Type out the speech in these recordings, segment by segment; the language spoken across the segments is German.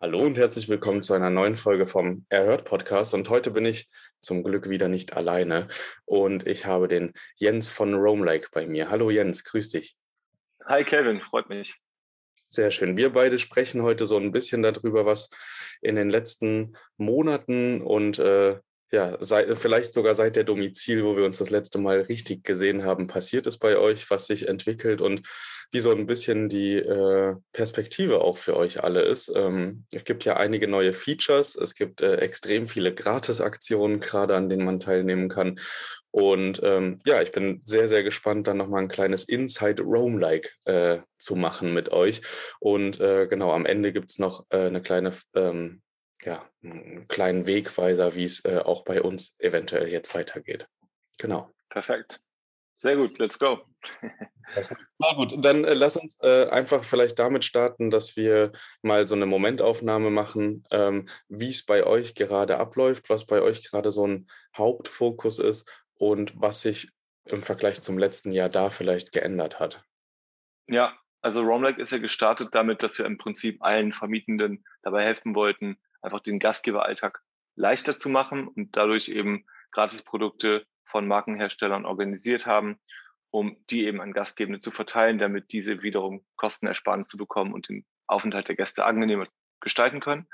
Hallo und herzlich willkommen zu einer neuen Folge vom Erhört Podcast. Und heute bin ich zum Glück wieder nicht alleine und ich habe den Jens von Roamlike bei mir. Hallo Jens, grüß dich. Hi Kevin, freut mich. Sehr schön. Wir beide sprechen heute so ein bisschen darüber, was in den letzten Monaten und äh, ja, seit, vielleicht sogar seit der Domizil, wo wir uns das letzte Mal richtig gesehen haben, passiert es bei euch, was sich entwickelt und wie so ein bisschen die äh, Perspektive auch für euch alle ist. Ähm, es gibt ja einige neue Features, es gibt äh, extrem viele Gratisaktionen gerade, an denen man teilnehmen kann. Und ähm, ja, ich bin sehr, sehr gespannt, dann nochmal ein kleines Inside Roam-like äh, zu machen mit euch. Und äh, genau, am Ende gibt es noch äh, eine kleine ähm, ja, einen kleinen Wegweiser, wie es äh, auch bei uns eventuell jetzt weitergeht. Genau. Perfekt. Sehr gut, let's go. Na gut, dann äh, lass uns äh, einfach vielleicht damit starten, dass wir mal so eine Momentaufnahme machen, ähm, wie es bei euch gerade abläuft, was bei euch gerade so ein Hauptfokus ist und was sich im Vergleich zum letzten Jahr da vielleicht geändert hat. Ja, also Romlag ist ja gestartet damit, dass wir im Prinzip allen Vermietenden dabei helfen wollten, einfach den Gastgeberalltag leichter zu machen und dadurch eben Gratisprodukte von Markenherstellern organisiert haben, um die eben an Gastgebende zu verteilen, damit diese wiederum Kostenersparnis zu bekommen und den Aufenthalt der Gäste angenehmer gestalten können.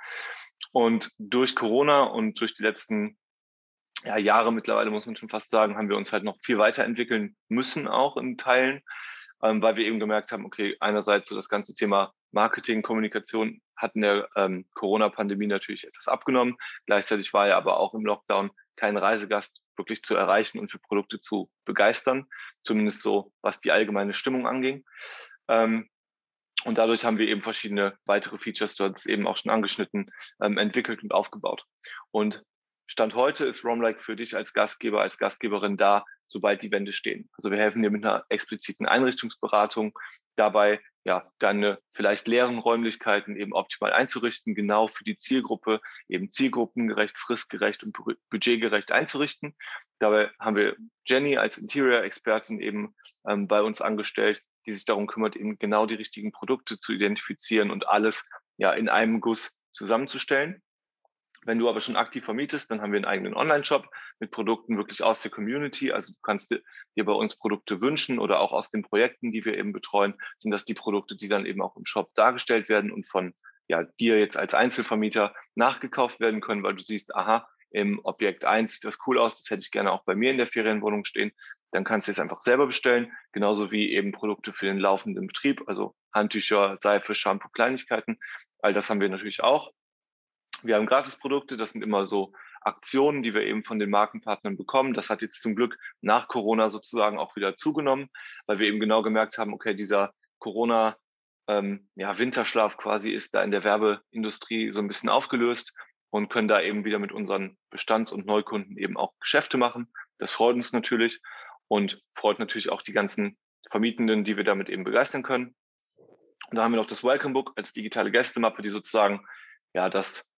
Und durch Corona und durch die letzten ja, Jahre mittlerweile, muss man schon fast sagen, haben wir uns halt noch viel weiterentwickeln müssen, auch in Teilen, ähm, weil wir eben gemerkt haben, okay, einerseits so das ganze Thema Marketing, Kommunikation hat in der ähm, Corona-Pandemie natürlich etwas abgenommen. Gleichzeitig war ja aber auch im Lockdown kein Reisegast wirklich zu erreichen und für Produkte zu begeistern, zumindest so, was die allgemeine Stimmung anging. Ähm, und dadurch haben wir eben verschiedene weitere Features, du hast es eben auch schon angeschnitten, ähm, entwickelt und aufgebaut. Und Stand heute ist Romlike für dich als Gastgeber, als Gastgeberin da, sobald die Wände stehen. Also wir helfen dir mit einer expliziten Einrichtungsberatung dabei, ja, deine vielleicht leeren Räumlichkeiten eben optimal einzurichten, genau für die Zielgruppe, eben zielgruppengerecht, fristgerecht und budgetgerecht einzurichten. Dabei haben wir Jenny als Interior-Expertin eben ähm, bei uns angestellt, die sich darum kümmert, eben genau die richtigen Produkte zu identifizieren und alles ja in einem Guss zusammenzustellen. Wenn du aber schon aktiv vermietest, dann haben wir einen eigenen Online-Shop mit Produkten wirklich aus der Community. Also du kannst dir bei uns Produkte wünschen oder auch aus den Projekten, die wir eben betreuen, sind das die Produkte, die dann eben auch im Shop dargestellt werden und von ja, dir jetzt als Einzelvermieter nachgekauft werden können, weil du siehst, aha, im Objekt 1 sieht das cool aus, das hätte ich gerne auch bei mir in der Ferienwohnung stehen. Dann kannst du es einfach selber bestellen, genauso wie eben Produkte für den laufenden Betrieb, also Handtücher, Seife, Shampoo, Kleinigkeiten. All das haben wir natürlich auch. Wir haben Gratisprodukte, das sind immer so Aktionen, die wir eben von den Markenpartnern bekommen. Das hat jetzt zum Glück nach Corona sozusagen auch wieder zugenommen, weil wir eben genau gemerkt haben, okay, dieser Corona ähm, ja, Winterschlaf quasi ist da in der Werbeindustrie so ein bisschen aufgelöst und können da eben wieder mit unseren Bestands- und Neukunden eben auch Geschäfte machen. Das freut uns natürlich und freut natürlich auch die ganzen Vermietenden, die wir damit eben begeistern können. Und da haben wir noch das Welcome Book als digitale Gästemappe, die sozusagen ja das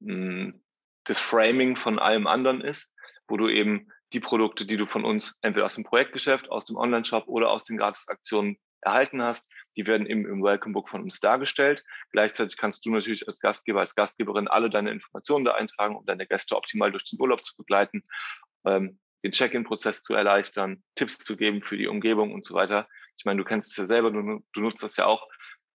das Framing von allem anderen ist, wo du eben die Produkte, die du von uns entweder aus dem Projektgeschäft, aus dem Online-Shop oder aus den Gratisaktionen erhalten hast, die werden eben im Welcome Book von uns dargestellt. Gleichzeitig kannst du natürlich als Gastgeber, als Gastgeberin alle deine Informationen da eintragen, um deine Gäste optimal durch den Urlaub zu begleiten, ähm, den Check-in-Prozess zu erleichtern, Tipps zu geben für die Umgebung und so weiter. Ich meine, du kennst es ja selber, du, du nutzt das ja auch.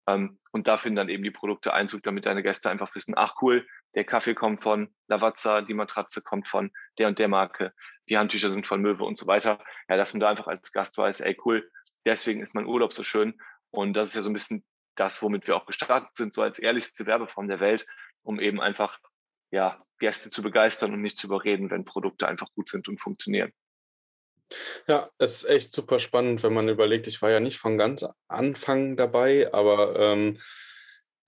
Ähm, und da finden dann eben die Produkte Einzug, damit deine Gäste einfach wissen, ach cool, der Kaffee kommt von Lavazza, die Matratze kommt von der und der Marke, die Handtücher sind von Möwe und so weiter. Ja, dass man da einfach als Gast weiß, ey cool, deswegen ist mein Urlaub so schön. Und das ist ja so ein bisschen das, womit wir auch gestartet sind, so als ehrlichste Werbeform der Welt, um eben einfach ja, Gäste zu begeistern und nicht zu überreden, wenn Produkte einfach gut sind und funktionieren. Ja, es ist echt super spannend, wenn man überlegt, ich war ja nicht von ganz Anfang dabei, aber ähm,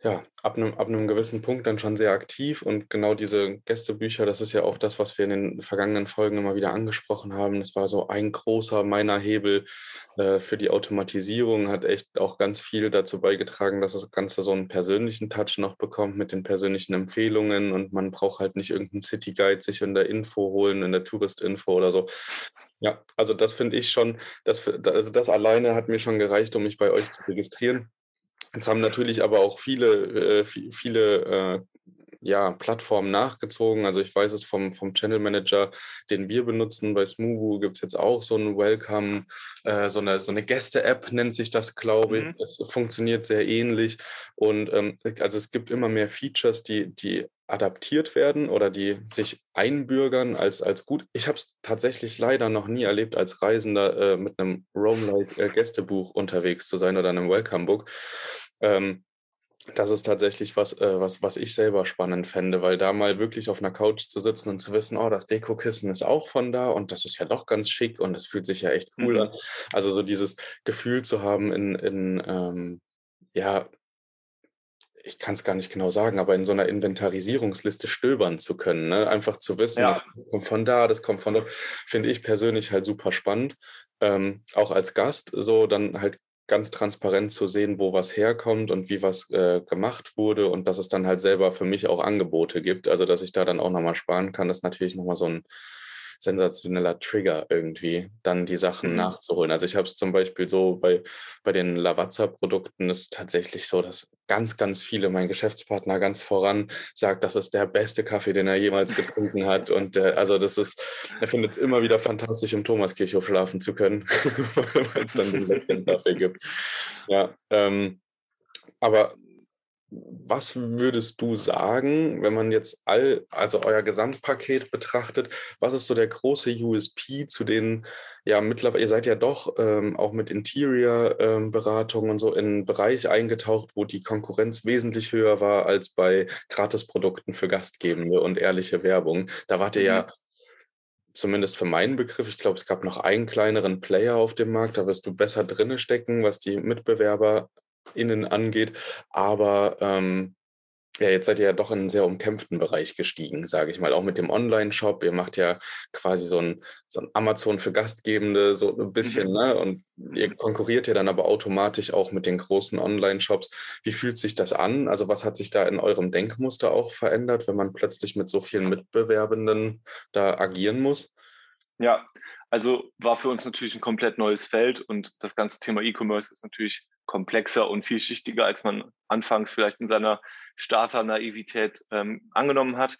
ja, ab einem, ab einem gewissen Punkt dann schon sehr aktiv und genau diese Gästebücher, das ist ja auch das, was wir in den vergangenen Folgen immer wieder angesprochen haben. Das war so ein großer meiner Hebel äh, für die Automatisierung, hat echt auch ganz viel dazu beigetragen, dass das Ganze so einen persönlichen Touch noch bekommt mit den persönlichen Empfehlungen und man braucht halt nicht irgendeinen City Guide sich in der Info holen, in der Tourist-Info oder so. Ja, also das finde ich schon, das, also das alleine hat mir schon gereicht, um mich bei euch zu registrieren. Jetzt haben natürlich aber auch viele, äh, viele äh, ja, Plattformen nachgezogen. Also ich weiß es vom, vom Channel Manager, den wir benutzen. Bei Smugu gibt es jetzt auch so ein Welcome, äh, so eine, so eine Gäste-App nennt sich das, glaube ich. Mhm. Das funktioniert sehr ähnlich. Und ähm, also es gibt immer mehr Features, die, die adaptiert werden oder die sich einbürgern als, als gut. Ich habe es tatsächlich leider noch nie erlebt, als Reisender äh, mit einem Roam-like äh, Gästebuch unterwegs zu sein oder einem Welcome-Book. Ähm, das ist tatsächlich was, äh, was, was ich selber spannend fände, weil da mal wirklich auf einer Couch zu sitzen und zu wissen, oh, das Dekokissen ist auch von da und das ist ja doch ganz schick und es fühlt sich ja echt cool mhm. an. Also so dieses Gefühl zu haben in, in ähm, ja, ich kann es gar nicht genau sagen, aber in so einer Inventarisierungsliste stöbern zu können, ne? einfach zu wissen, ja. das kommt von da, das kommt von dort, finde ich persönlich halt super spannend. Ähm, auch als Gast, so dann halt ganz transparent zu sehen, wo was herkommt und wie was äh, gemacht wurde und dass es dann halt selber für mich auch Angebote gibt. Also dass ich da dann auch nochmal sparen kann, das ist natürlich nochmal so ein sensationeller Trigger irgendwie, dann die Sachen mhm. nachzuholen. Also ich habe es zum Beispiel so bei, bei den Lavazza-Produkten ist tatsächlich so, dass ganz, ganz viele, mein Geschäftspartner ganz voran sagt, das ist der beste Kaffee, den er jemals getrunken hat. Und äh, also das ist, er findet es immer wieder fantastisch, im Thomaskirchhof schlafen zu können, weil es dann den Kaffee gibt. Ja, ähm, aber was würdest du sagen, wenn man jetzt all, also euer Gesamtpaket betrachtet, was ist so der große USP zu den, ja, mittlerweile, ihr seid ja doch ähm, auch mit Interior-Beratung ähm, und so in einen Bereich eingetaucht, wo die Konkurrenz wesentlich höher war als bei Gratisprodukten für Gastgebende und ehrliche Werbung. Da wart ihr ja mhm. zumindest für meinen Begriff, ich glaube, es gab noch einen kleineren Player auf dem Markt, da wirst du besser drinne stecken, was die Mitbewerber innen angeht. Aber ähm, ja, jetzt seid ihr ja doch in einen sehr umkämpften Bereich gestiegen, sage ich mal, auch mit dem Online-Shop. Ihr macht ja quasi so ein, so ein Amazon für Gastgebende, so ein bisschen, mhm. ne? Und ihr konkurriert ja dann aber automatisch auch mit den großen Online-Shops. Wie fühlt sich das an? Also, was hat sich da in eurem Denkmuster auch verändert, wenn man plötzlich mit so vielen Mitbewerbenden da agieren muss? Ja, also war für uns natürlich ein komplett neues Feld und das ganze Thema E-Commerce ist natürlich komplexer und vielschichtiger, als man anfangs vielleicht in seiner Starter-Naivität ähm, angenommen hat.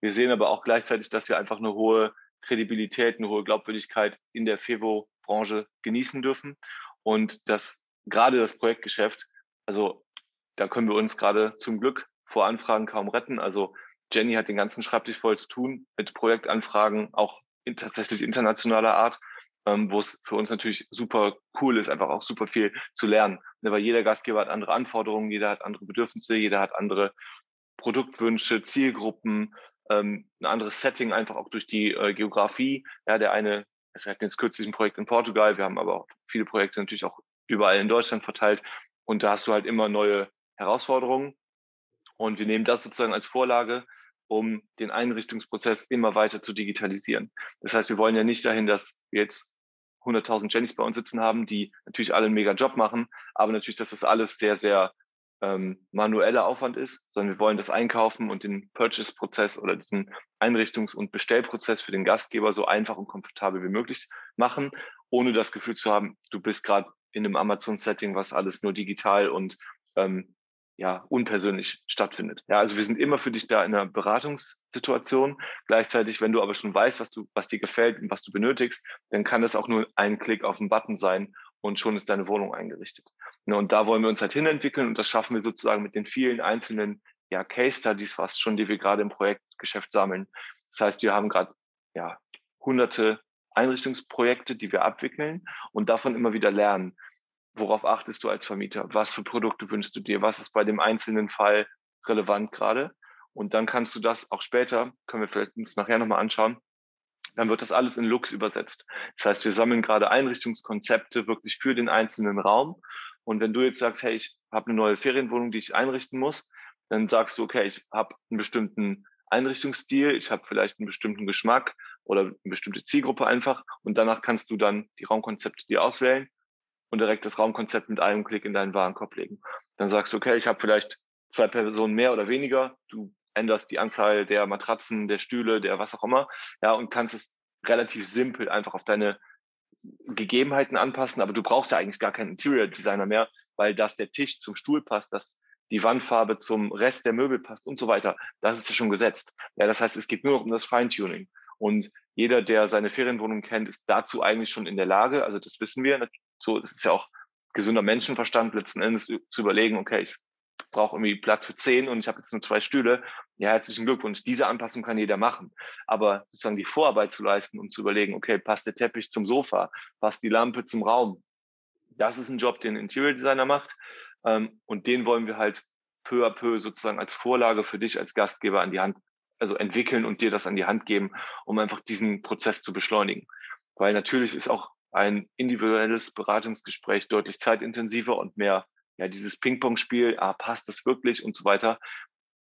Wir sehen aber auch gleichzeitig, dass wir einfach eine hohe Kredibilität, eine hohe Glaubwürdigkeit in der FEVO-Branche genießen dürfen und dass gerade das Projektgeschäft, also da können wir uns gerade zum Glück vor Anfragen kaum retten. Also Jenny hat den ganzen Schreibtisch voll zu tun mit Projektanfragen, auch in, tatsächlich internationaler Art, ähm, wo es für uns natürlich super cool ist, einfach auch super viel zu lernen. Ne, weil jeder Gastgeber hat andere Anforderungen, jeder hat andere Bedürfnisse, jeder hat andere Produktwünsche, Zielgruppen, ähm, ein anderes Setting, einfach auch durch die äh, Geografie. Ja, der eine, also wir hatten jetzt kürzlich ein Projekt in Portugal, wir haben aber auch viele Projekte natürlich auch überall in Deutschland verteilt. Und da hast du halt immer neue Herausforderungen. Und wir nehmen das sozusagen als Vorlage, um den Einrichtungsprozess immer weiter zu digitalisieren. Das heißt, wir wollen ja nicht dahin, dass wir jetzt 100.000 Jennys bei uns sitzen haben, die natürlich alle einen mega Job machen, aber natürlich, dass das alles sehr, sehr ähm, manueller Aufwand ist, sondern wir wollen das Einkaufen und den Purchase-Prozess oder diesen Einrichtungs- und Bestellprozess für den Gastgeber so einfach und komfortabel wie möglich machen, ohne das Gefühl zu haben, du bist gerade in einem Amazon-Setting, was alles nur digital und ähm, ja, unpersönlich stattfindet. Ja, also wir sind immer für dich da in einer Beratungssituation. Gleichzeitig, wenn du aber schon weißt, was du, was dir gefällt und was du benötigst, dann kann das auch nur ein Klick auf den Button sein und schon ist deine Wohnung eingerichtet. Ne, und da wollen wir uns halt hinentwickeln und das schaffen wir sozusagen mit den vielen einzelnen ja, Case Studies fast schon, die wir gerade im Projektgeschäft sammeln. Das heißt, wir haben gerade ja, hunderte Einrichtungsprojekte, die wir abwickeln und davon immer wieder lernen. Worauf achtest du als Vermieter? Was für Produkte wünschst du dir? Was ist bei dem einzelnen Fall relevant gerade? Und dann kannst du das auch später, können wir vielleicht uns nachher nochmal anschauen, dann wird das alles in Lux übersetzt. Das heißt, wir sammeln gerade Einrichtungskonzepte wirklich für den einzelnen Raum. Und wenn du jetzt sagst, hey, ich habe eine neue Ferienwohnung, die ich einrichten muss, dann sagst du, okay, ich habe einen bestimmten Einrichtungsstil, ich habe vielleicht einen bestimmten Geschmack oder eine bestimmte Zielgruppe einfach. Und danach kannst du dann die Raumkonzepte dir auswählen und direkt das Raumkonzept mit einem Klick in deinen Warenkorb legen. Dann sagst du, okay, ich habe vielleicht zwei Personen mehr oder weniger. Du änderst die Anzahl der Matratzen, der Stühle, der was auch immer, ja, und kannst es relativ simpel einfach auf deine Gegebenheiten anpassen, aber du brauchst ja eigentlich gar keinen Interior Designer mehr, weil dass der Tisch zum Stuhl passt, dass die Wandfarbe zum Rest der Möbel passt und so weiter, das ist ja schon gesetzt. Ja, das heißt, es geht nur noch um das Feintuning. Und jeder, der seine Ferienwohnung kennt, ist dazu eigentlich schon in der Lage, also das wissen wir, so, das ist ja auch gesunder Menschenverstand letzten Endes zu überlegen, okay, ich brauche irgendwie Platz für zehn und ich habe jetzt nur zwei Stühle. Ja, herzlichen Glückwunsch. Diese Anpassung kann jeder machen. Aber sozusagen die Vorarbeit zu leisten, um zu überlegen, okay, passt der Teppich zum Sofa, passt die Lampe zum Raum. Das ist ein Job, den ein Interior Designer macht. Ähm, und den wollen wir halt peu à peu sozusagen als Vorlage für dich als Gastgeber an die Hand, also entwickeln und dir das an die Hand geben, um einfach diesen Prozess zu beschleunigen. Weil natürlich ist auch ein individuelles Beratungsgespräch deutlich zeitintensiver und mehr ja, dieses Ping-Pong-Spiel, ah, passt das wirklich und so weiter,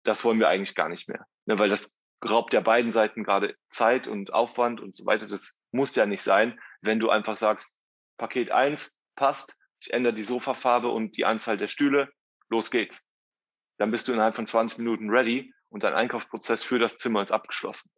das wollen wir eigentlich gar nicht mehr. Ne, weil das raubt ja beiden Seiten gerade Zeit und Aufwand und so weiter. Das muss ja nicht sein, wenn du einfach sagst, Paket eins passt, ich ändere die Sofafarbe und die Anzahl der Stühle, los geht's. Dann bist du innerhalb von 20 Minuten ready und dein Einkaufsprozess für das Zimmer ist abgeschlossen.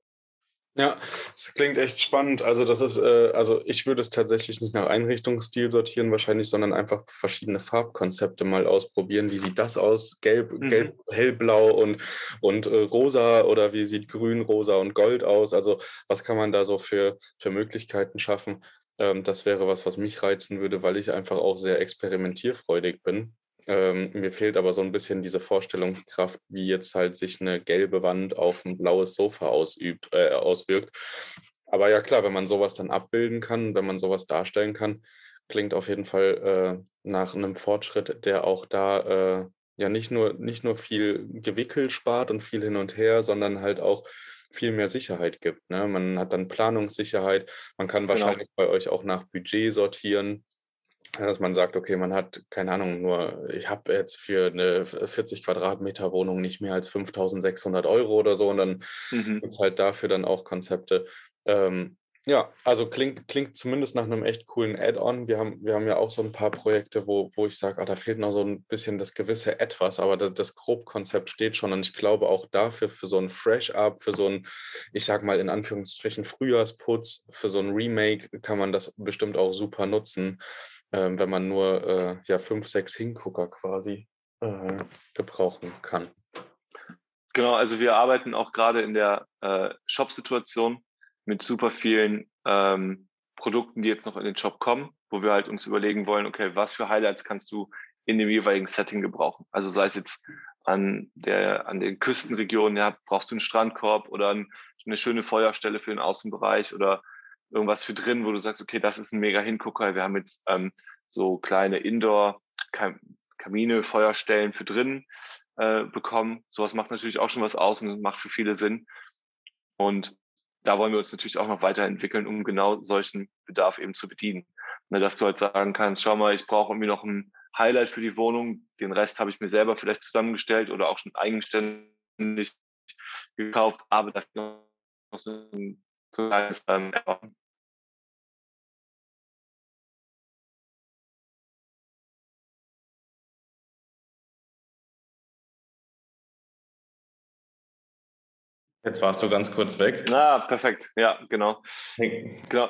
Ja, das klingt echt spannend. Also das ist, äh, also ich würde es tatsächlich nicht nach Einrichtungsstil sortieren wahrscheinlich, sondern einfach verschiedene Farbkonzepte mal ausprobieren. Wie sieht das aus? Gelb, mhm. gelb, hellblau und, und äh, rosa oder wie sieht grün, rosa und gold aus? Also was kann man da so für, für Möglichkeiten schaffen? Ähm, das wäre was, was mich reizen würde, weil ich einfach auch sehr experimentierfreudig bin. Ähm, mir fehlt aber so ein bisschen diese Vorstellungskraft, wie jetzt halt sich eine gelbe Wand auf ein blaues Sofa ausübt, äh, auswirkt. Aber ja klar, wenn man sowas dann abbilden kann, wenn man sowas darstellen kann, klingt auf jeden Fall äh, nach einem Fortschritt, der auch da äh, ja nicht nur, nicht nur viel Gewickel spart und viel hin und her, sondern halt auch viel mehr Sicherheit gibt. Ne? Man hat dann Planungssicherheit, man kann genau. wahrscheinlich bei euch auch nach Budget sortieren dass man sagt, okay, man hat, keine Ahnung, nur, ich habe jetzt für eine 40 Quadratmeter Wohnung nicht mehr als 5600 Euro oder so und dann mhm. gibt es halt dafür dann auch Konzepte. Ähm, ja, also klingt, klingt zumindest nach einem echt coolen Add-on. Wir haben, wir haben ja auch so ein paar Projekte, wo, wo ich sage, ah, da fehlt noch so ein bisschen das gewisse Etwas, aber das, das Grobkonzept steht schon. Und ich glaube auch dafür, für so ein Fresh-Up, für so ein, ich sag mal in Anführungsstrichen, Frühjahrsputz, für so ein Remake kann man das bestimmt auch super nutzen ähm, wenn man nur äh, ja, fünf, sechs Hingucker quasi äh, gebrauchen kann. Genau, also wir arbeiten auch gerade in der äh, Shop-Situation mit super vielen ähm, Produkten, die jetzt noch in den Shop kommen, wo wir halt uns überlegen wollen, okay, was für Highlights kannst du in dem jeweiligen Setting gebrauchen? Also sei es jetzt an der, an den Küstenregionen, ja, brauchst du einen Strandkorb oder ein, eine schöne Feuerstelle für den Außenbereich oder irgendwas für drin, wo du sagst, okay, das ist ein mega Hingucker. Wir haben jetzt ähm, so kleine Indoor-Kamine, Feuerstellen für drin äh, bekommen. Sowas macht natürlich auch schon was aus und macht für viele Sinn. Und da wollen wir uns natürlich auch noch weiterentwickeln, um genau solchen Bedarf eben zu bedienen. Ne, dass du halt sagen kannst, schau mal, ich brauche irgendwie noch ein Highlight für die Wohnung. Den Rest habe ich mir selber vielleicht zusammengestellt oder auch schon eigenständig gekauft, aber da noch so ein zu leisten. Jetzt warst du ganz kurz weg. Ah, perfekt. Ja, genau. genau.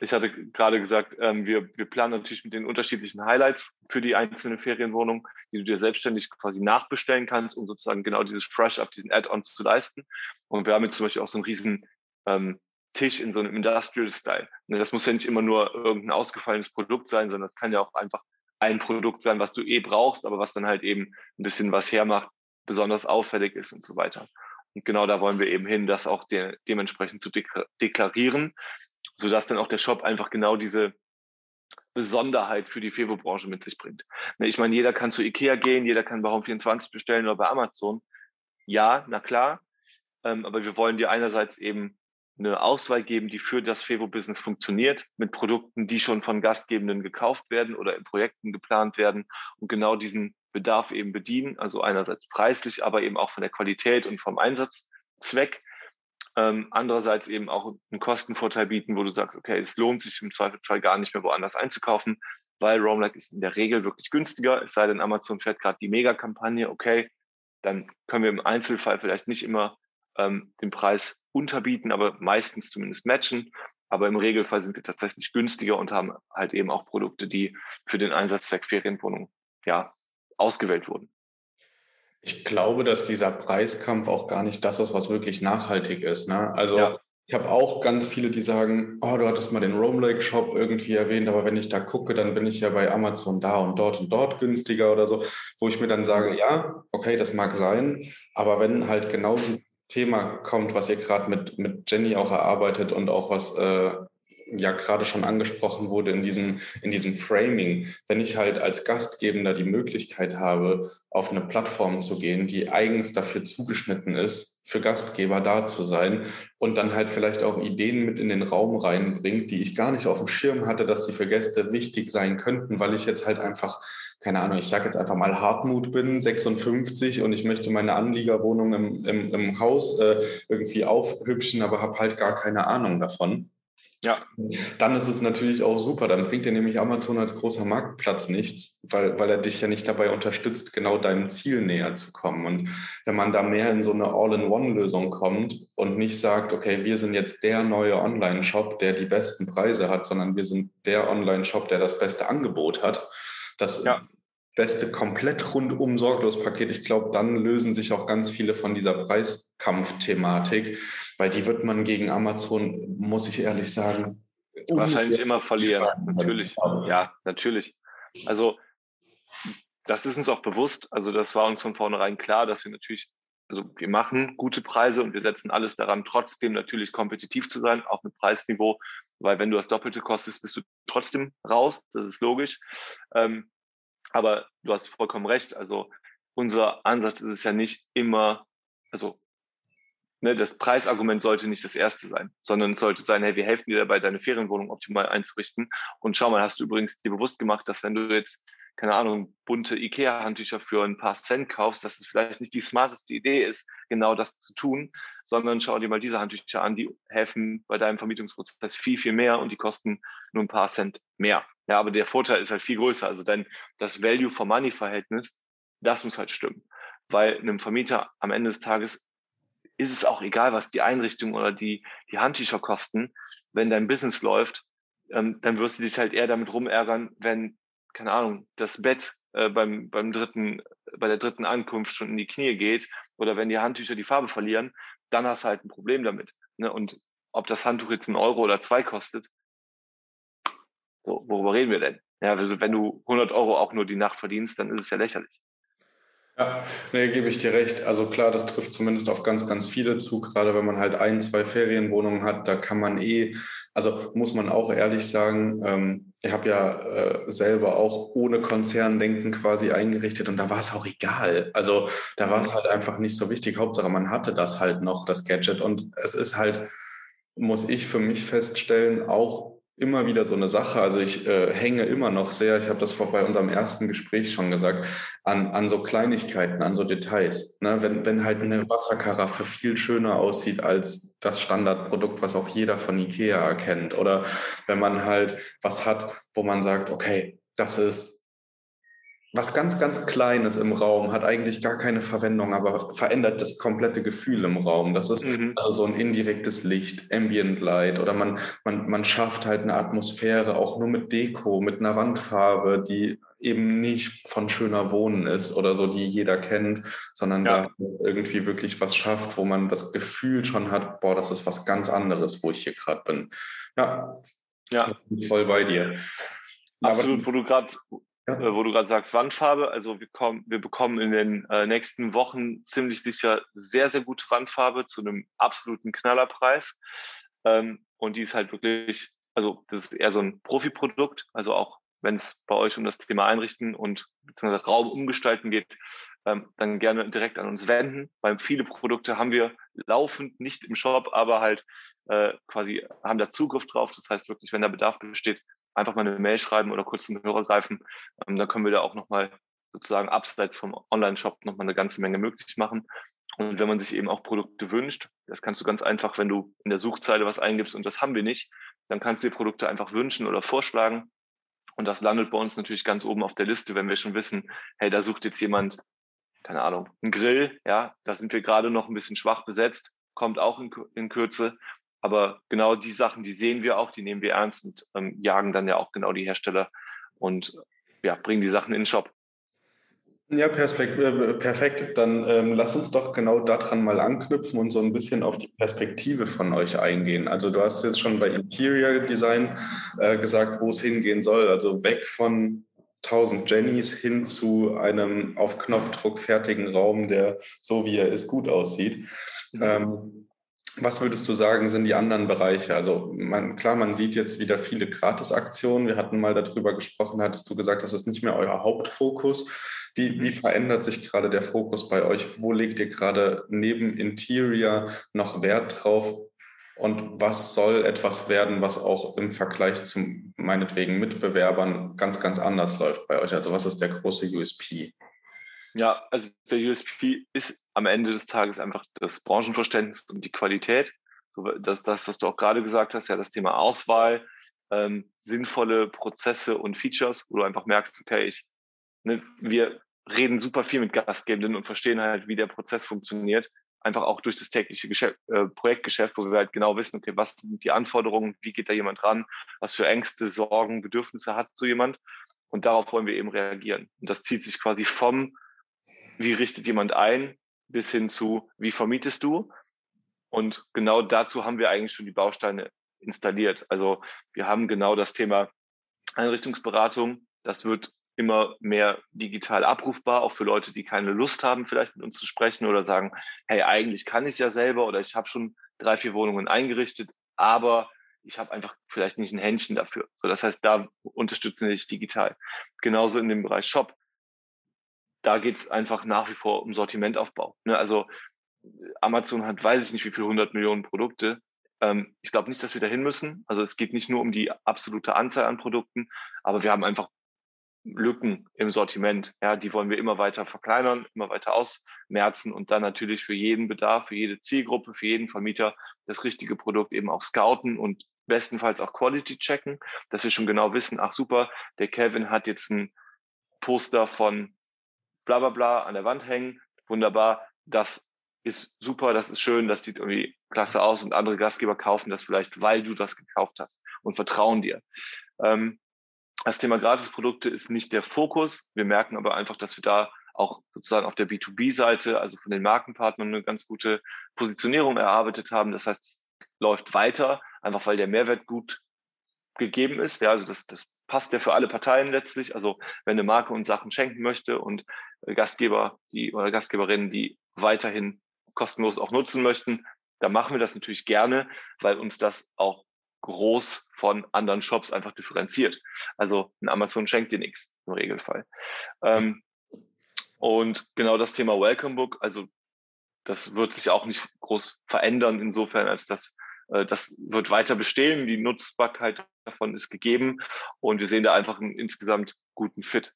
Ich hatte gerade gesagt, ähm, wir, wir planen natürlich mit den unterschiedlichen Highlights für die einzelnen Ferienwohnungen, die du dir selbstständig quasi nachbestellen kannst, um sozusagen genau dieses Fresh-Up, diesen Add-ons zu leisten. Und wir haben jetzt zum Beispiel auch so einen riesen ähm, Tisch in so einem Industrial-Style. Ne, das muss ja nicht immer nur irgendein ausgefallenes Produkt sein, sondern es kann ja auch einfach ein Produkt sein, was du eh brauchst, aber was dann halt eben ein bisschen was hermacht, besonders auffällig ist und so weiter. Und genau da wollen wir eben hin, das auch de dementsprechend zu deklarieren, sodass dann auch der Shop einfach genau diese Besonderheit für die Fevo-Branche mit sich bringt. Ne, ich meine, jeder kann zu Ikea gehen, jeder kann bei Home24 bestellen oder bei Amazon. Ja, na klar. Ähm, aber wir wollen dir einerseits eben eine Auswahl geben, die für das Fevo-Business funktioniert, mit Produkten, die schon von Gastgebenden gekauft werden oder in Projekten geplant werden und genau diesen Bedarf eben bedienen. Also einerseits preislich, aber eben auch von der Qualität und vom Einsatzzweck. Ähm, andererseits eben auch einen Kostenvorteil bieten, wo du sagst, okay, es lohnt sich im Zweifelsfall gar nicht mehr woanders einzukaufen, weil Roamlike ist in der Regel wirklich günstiger. Es sei denn, Amazon fährt gerade die Mega-Kampagne, okay, dann können wir im Einzelfall vielleicht nicht immer ähm, den Preis unterbieten, aber meistens zumindest matchen. Aber im Regelfall sind wir tatsächlich günstiger und haben halt eben auch Produkte, die für den Einsatzzweck Ferienwohnung ja, ausgewählt wurden. Ich glaube, dass dieser Preiskampf auch gar nicht das ist, was wirklich nachhaltig ist. Ne? Also ja. ich habe auch ganz viele, die sagen, oh, du hattest mal den Roam Lake Shop irgendwie erwähnt, aber wenn ich da gucke, dann bin ich ja bei Amazon da und dort und dort günstiger oder so, wo ich mir dann sage, ja, okay, das mag sein, aber wenn halt genau dieses Thema kommt, was ihr gerade mit, mit Jenny auch erarbeitet und auch was äh, ja gerade schon angesprochen wurde in diesem, in diesem Framing, wenn ich halt als Gastgebender die Möglichkeit habe, auf eine Plattform zu gehen, die eigens dafür zugeschnitten ist, für Gastgeber da zu sein und dann halt vielleicht auch Ideen mit in den Raum reinbringt, die ich gar nicht auf dem Schirm hatte, dass die für Gäste wichtig sein könnten, weil ich jetzt halt einfach, keine Ahnung, ich sage jetzt einfach mal Hartmut bin, 56 und ich möchte meine Anliegerwohnung im, im, im Haus äh, irgendwie aufhübschen, aber habe halt gar keine Ahnung davon. Ja. Dann ist es natürlich auch super. Dann bringt dir nämlich Amazon als großer Marktplatz nichts, weil, weil er dich ja nicht dabei unterstützt, genau deinem Ziel näher zu kommen. Und wenn man da mehr in so eine All-in-One-Lösung kommt und nicht sagt, okay, wir sind jetzt der neue Online-Shop, der die besten Preise hat, sondern wir sind der Online-Shop, der das beste Angebot hat, das ja beste komplett rundum sorglos Paket. Ich glaube, dann lösen sich auch ganz viele von dieser Preiskampfthematik, weil die wird man gegen Amazon, muss ich ehrlich sagen, wahrscheinlich immer verlieren. Natürlich. Ja, natürlich. Also das ist uns auch bewusst. Also das war uns von vornherein klar, dass wir natürlich, also wir machen gute Preise und wir setzen alles daran, trotzdem natürlich kompetitiv zu sein auf einem Preisniveau, weil wenn du das Doppelte kostest, bist du trotzdem raus. Das ist logisch. Ähm, aber du hast vollkommen recht. Also unser Ansatz ist es ja nicht immer, also ne, das Preisargument sollte nicht das erste sein, sondern es sollte sein, hey, wir helfen dir dabei, deine Ferienwohnung optimal einzurichten. Und schau mal, hast du übrigens dir bewusst gemacht, dass wenn du jetzt, keine Ahnung, bunte IKEA-Handtücher für ein paar Cent kaufst, dass es vielleicht nicht die smarteste Idee ist, genau das zu tun, sondern schau dir mal diese Handtücher an, die helfen bei deinem Vermietungsprozess viel, viel mehr und die kosten nur ein paar Cent mehr. Ja, aber der Vorteil ist halt viel größer. Also dein, das Value for Money Verhältnis, das muss halt stimmen. Weil einem Vermieter am Ende des Tages ist es auch egal, was die Einrichtung oder die, die Handtücher kosten. Wenn dein Business läuft, ähm, dann wirst du dich halt eher damit rumärgern, wenn, keine Ahnung, das Bett äh, beim, beim dritten, bei der dritten Ankunft schon in die Knie geht oder wenn die Handtücher die Farbe verlieren, dann hast du halt ein Problem damit. Ne? Und ob das Handtuch jetzt einen Euro oder zwei kostet, so, worüber reden wir denn? Ja, also wenn du 100 Euro auch nur die Nacht verdienst, dann ist es ja lächerlich. Ja, nee, gebe ich dir recht. Also klar, das trifft zumindest auf ganz, ganz viele zu, gerade wenn man halt ein, zwei Ferienwohnungen hat, da kann man eh, also muss man auch ehrlich sagen, ähm, ich habe ja äh, selber auch ohne Konzerndenken quasi eingerichtet und da war es auch egal. Also da war es halt einfach nicht so wichtig. Hauptsache, man hatte das halt noch, das Gadget. Und es ist halt, muss ich für mich feststellen, auch immer wieder so eine Sache. Also ich äh, hänge immer noch sehr, ich habe das vor bei unserem ersten Gespräch schon gesagt, an, an so Kleinigkeiten, an so Details. Ne? Wenn, wenn halt eine Wasserkaraffe viel schöner aussieht als das Standardprodukt, was auch jeder von Ikea erkennt. Oder wenn man halt was hat, wo man sagt, okay, das ist was ganz, ganz Kleines im Raum, hat eigentlich gar keine Verwendung, aber verändert das komplette Gefühl im Raum. Das ist mhm. also so ein indirektes Licht, Ambient Light oder man, man, man schafft halt eine Atmosphäre auch nur mit Deko, mit einer Wandfarbe, die eben nicht von schöner Wohnen ist oder so, die jeder kennt, sondern ja. da irgendwie wirklich was schafft, wo man das Gefühl schon hat, boah, das ist was ganz anderes, wo ich hier gerade bin. Ja, ja. voll bei dir. Absolut, aber, wo du gerade ja. Äh, wo du gerade sagst, Wandfarbe. Also wir, kommen, wir bekommen in den äh, nächsten Wochen ziemlich sicher sehr, sehr gute Wandfarbe zu einem absoluten Knallerpreis. Ähm, und die ist halt wirklich, also das ist eher so ein Profi-Produkt. Also auch wenn es bei euch um das Thema Einrichten und beziehungsweise Raum umgestalten geht, ähm, dann gerne direkt an uns wenden, weil viele Produkte haben wir laufend nicht im Shop, aber halt äh, quasi haben da Zugriff drauf. Das heißt wirklich, wenn da Bedarf besteht, einfach mal eine Mail schreiben oder kurz zum Hörer greifen. Ähm, dann können wir da auch nochmal sozusagen abseits vom Online-Shop nochmal eine ganze Menge möglich machen. Und wenn man sich eben auch Produkte wünscht, das kannst du ganz einfach, wenn du in der Suchzeile was eingibst und das haben wir nicht, dann kannst du dir Produkte einfach wünschen oder vorschlagen. Und das landet bei uns natürlich ganz oben auf der Liste, wenn wir schon wissen, hey, da sucht jetzt jemand, keine Ahnung, einen Grill, ja, da sind wir gerade noch ein bisschen schwach besetzt, kommt auch in, in Kürze. Aber genau die Sachen, die sehen wir auch, die nehmen wir ernst und ähm, jagen dann ja auch genau die Hersteller und ja, bringen die Sachen in den Shop. Ja, äh, perfekt. Dann ähm, lass uns doch genau daran mal anknüpfen und so ein bisschen auf die Perspektive von euch eingehen. Also du hast jetzt schon bei Interior Design äh, gesagt, wo es hingehen soll. Also weg von 1000 Jennys hin zu einem auf Knopfdruck fertigen Raum, der so wie er ist gut aussieht. Mhm. Ähm, was würdest du sagen, sind die anderen Bereiche? Also man, klar, man sieht jetzt wieder viele Gratisaktionen. Wir hatten mal darüber gesprochen, hattest du gesagt, das ist nicht mehr euer Hauptfokus. Wie, wie verändert sich gerade der Fokus bei euch? Wo legt ihr gerade neben Interior noch Wert drauf? Und was soll etwas werden, was auch im Vergleich zu meinetwegen Mitbewerbern ganz, ganz anders läuft bei euch? Also was ist der große USP? Ja, also der USP ist am Ende des Tages einfach das Branchenverständnis und die Qualität. So, das, das, was du auch gerade gesagt hast, ja, das Thema Auswahl, ähm, sinnvolle Prozesse und Features, wo du einfach merkst, okay, ich, ne, wir reden super viel mit Gastgebenden und verstehen halt, wie der Prozess funktioniert. Einfach auch durch das tägliche Geschäft, äh, Projektgeschäft, wo wir halt genau wissen, okay, was sind die Anforderungen, wie geht da jemand ran, was für Ängste, Sorgen, Bedürfnisse hat so jemand. Und darauf wollen wir eben reagieren. Und das zieht sich quasi vom wie richtet jemand ein, bis hin zu, wie vermietest du? Und genau dazu haben wir eigentlich schon die Bausteine installiert. Also wir haben genau das Thema Einrichtungsberatung. Das wird immer mehr digital abrufbar, auch für Leute, die keine Lust haben, vielleicht mit uns zu sprechen oder sagen, hey, eigentlich kann ich es ja selber oder ich habe schon drei, vier Wohnungen eingerichtet, aber ich habe einfach vielleicht nicht ein Händchen dafür. So, das heißt, da unterstützen wir dich digital. Genauso in dem Bereich Shop da geht es einfach nach wie vor um Sortimentaufbau. Ne? Also Amazon hat, weiß ich nicht, wie viele hundert Millionen Produkte. Ähm, ich glaube nicht, dass wir dahin müssen. Also es geht nicht nur um die absolute Anzahl an Produkten, aber wir haben einfach Lücken im Sortiment. Ja, die wollen wir immer weiter verkleinern, immer weiter ausmerzen und dann natürlich für jeden Bedarf, für jede Zielgruppe, für jeden Vermieter das richtige Produkt eben auch scouten und bestenfalls auch Quality checken, dass wir schon genau wissen, ach super, der Kevin hat jetzt ein Poster von bla bla bla an der Wand hängen, wunderbar, das ist super, das ist schön, das sieht irgendwie klasse aus und andere Gastgeber kaufen das vielleicht, weil du das gekauft hast und vertrauen dir. Ähm, das Thema Gratisprodukte ist nicht der Fokus. Wir merken aber einfach, dass wir da auch sozusagen auf der B2B-Seite, also von den Markenpartnern, eine ganz gute Positionierung erarbeitet haben. Das heißt, es läuft weiter, einfach weil der Mehrwert gut gegeben ist. Ja, also das, das passt ja für alle Parteien letztlich. Also wenn eine Marke uns Sachen schenken möchte und äh, Gastgeber, die oder Gastgeberinnen, die weiterhin kostenlos auch nutzen möchten, dann machen wir das natürlich gerne, weil uns das auch groß von anderen Shops einfach differenziert. Also ein Amazon schenkt dir nichts im Regelfall. Ähm, und genau das Thema Welcome Book, also das wird sich auch nicht groß verändern insofern, als dass äh, das wird weiter bestehen. Die Nutzbarkeit davon ist gegeben und wir sehen da einfach einen insgesamt guten Fit.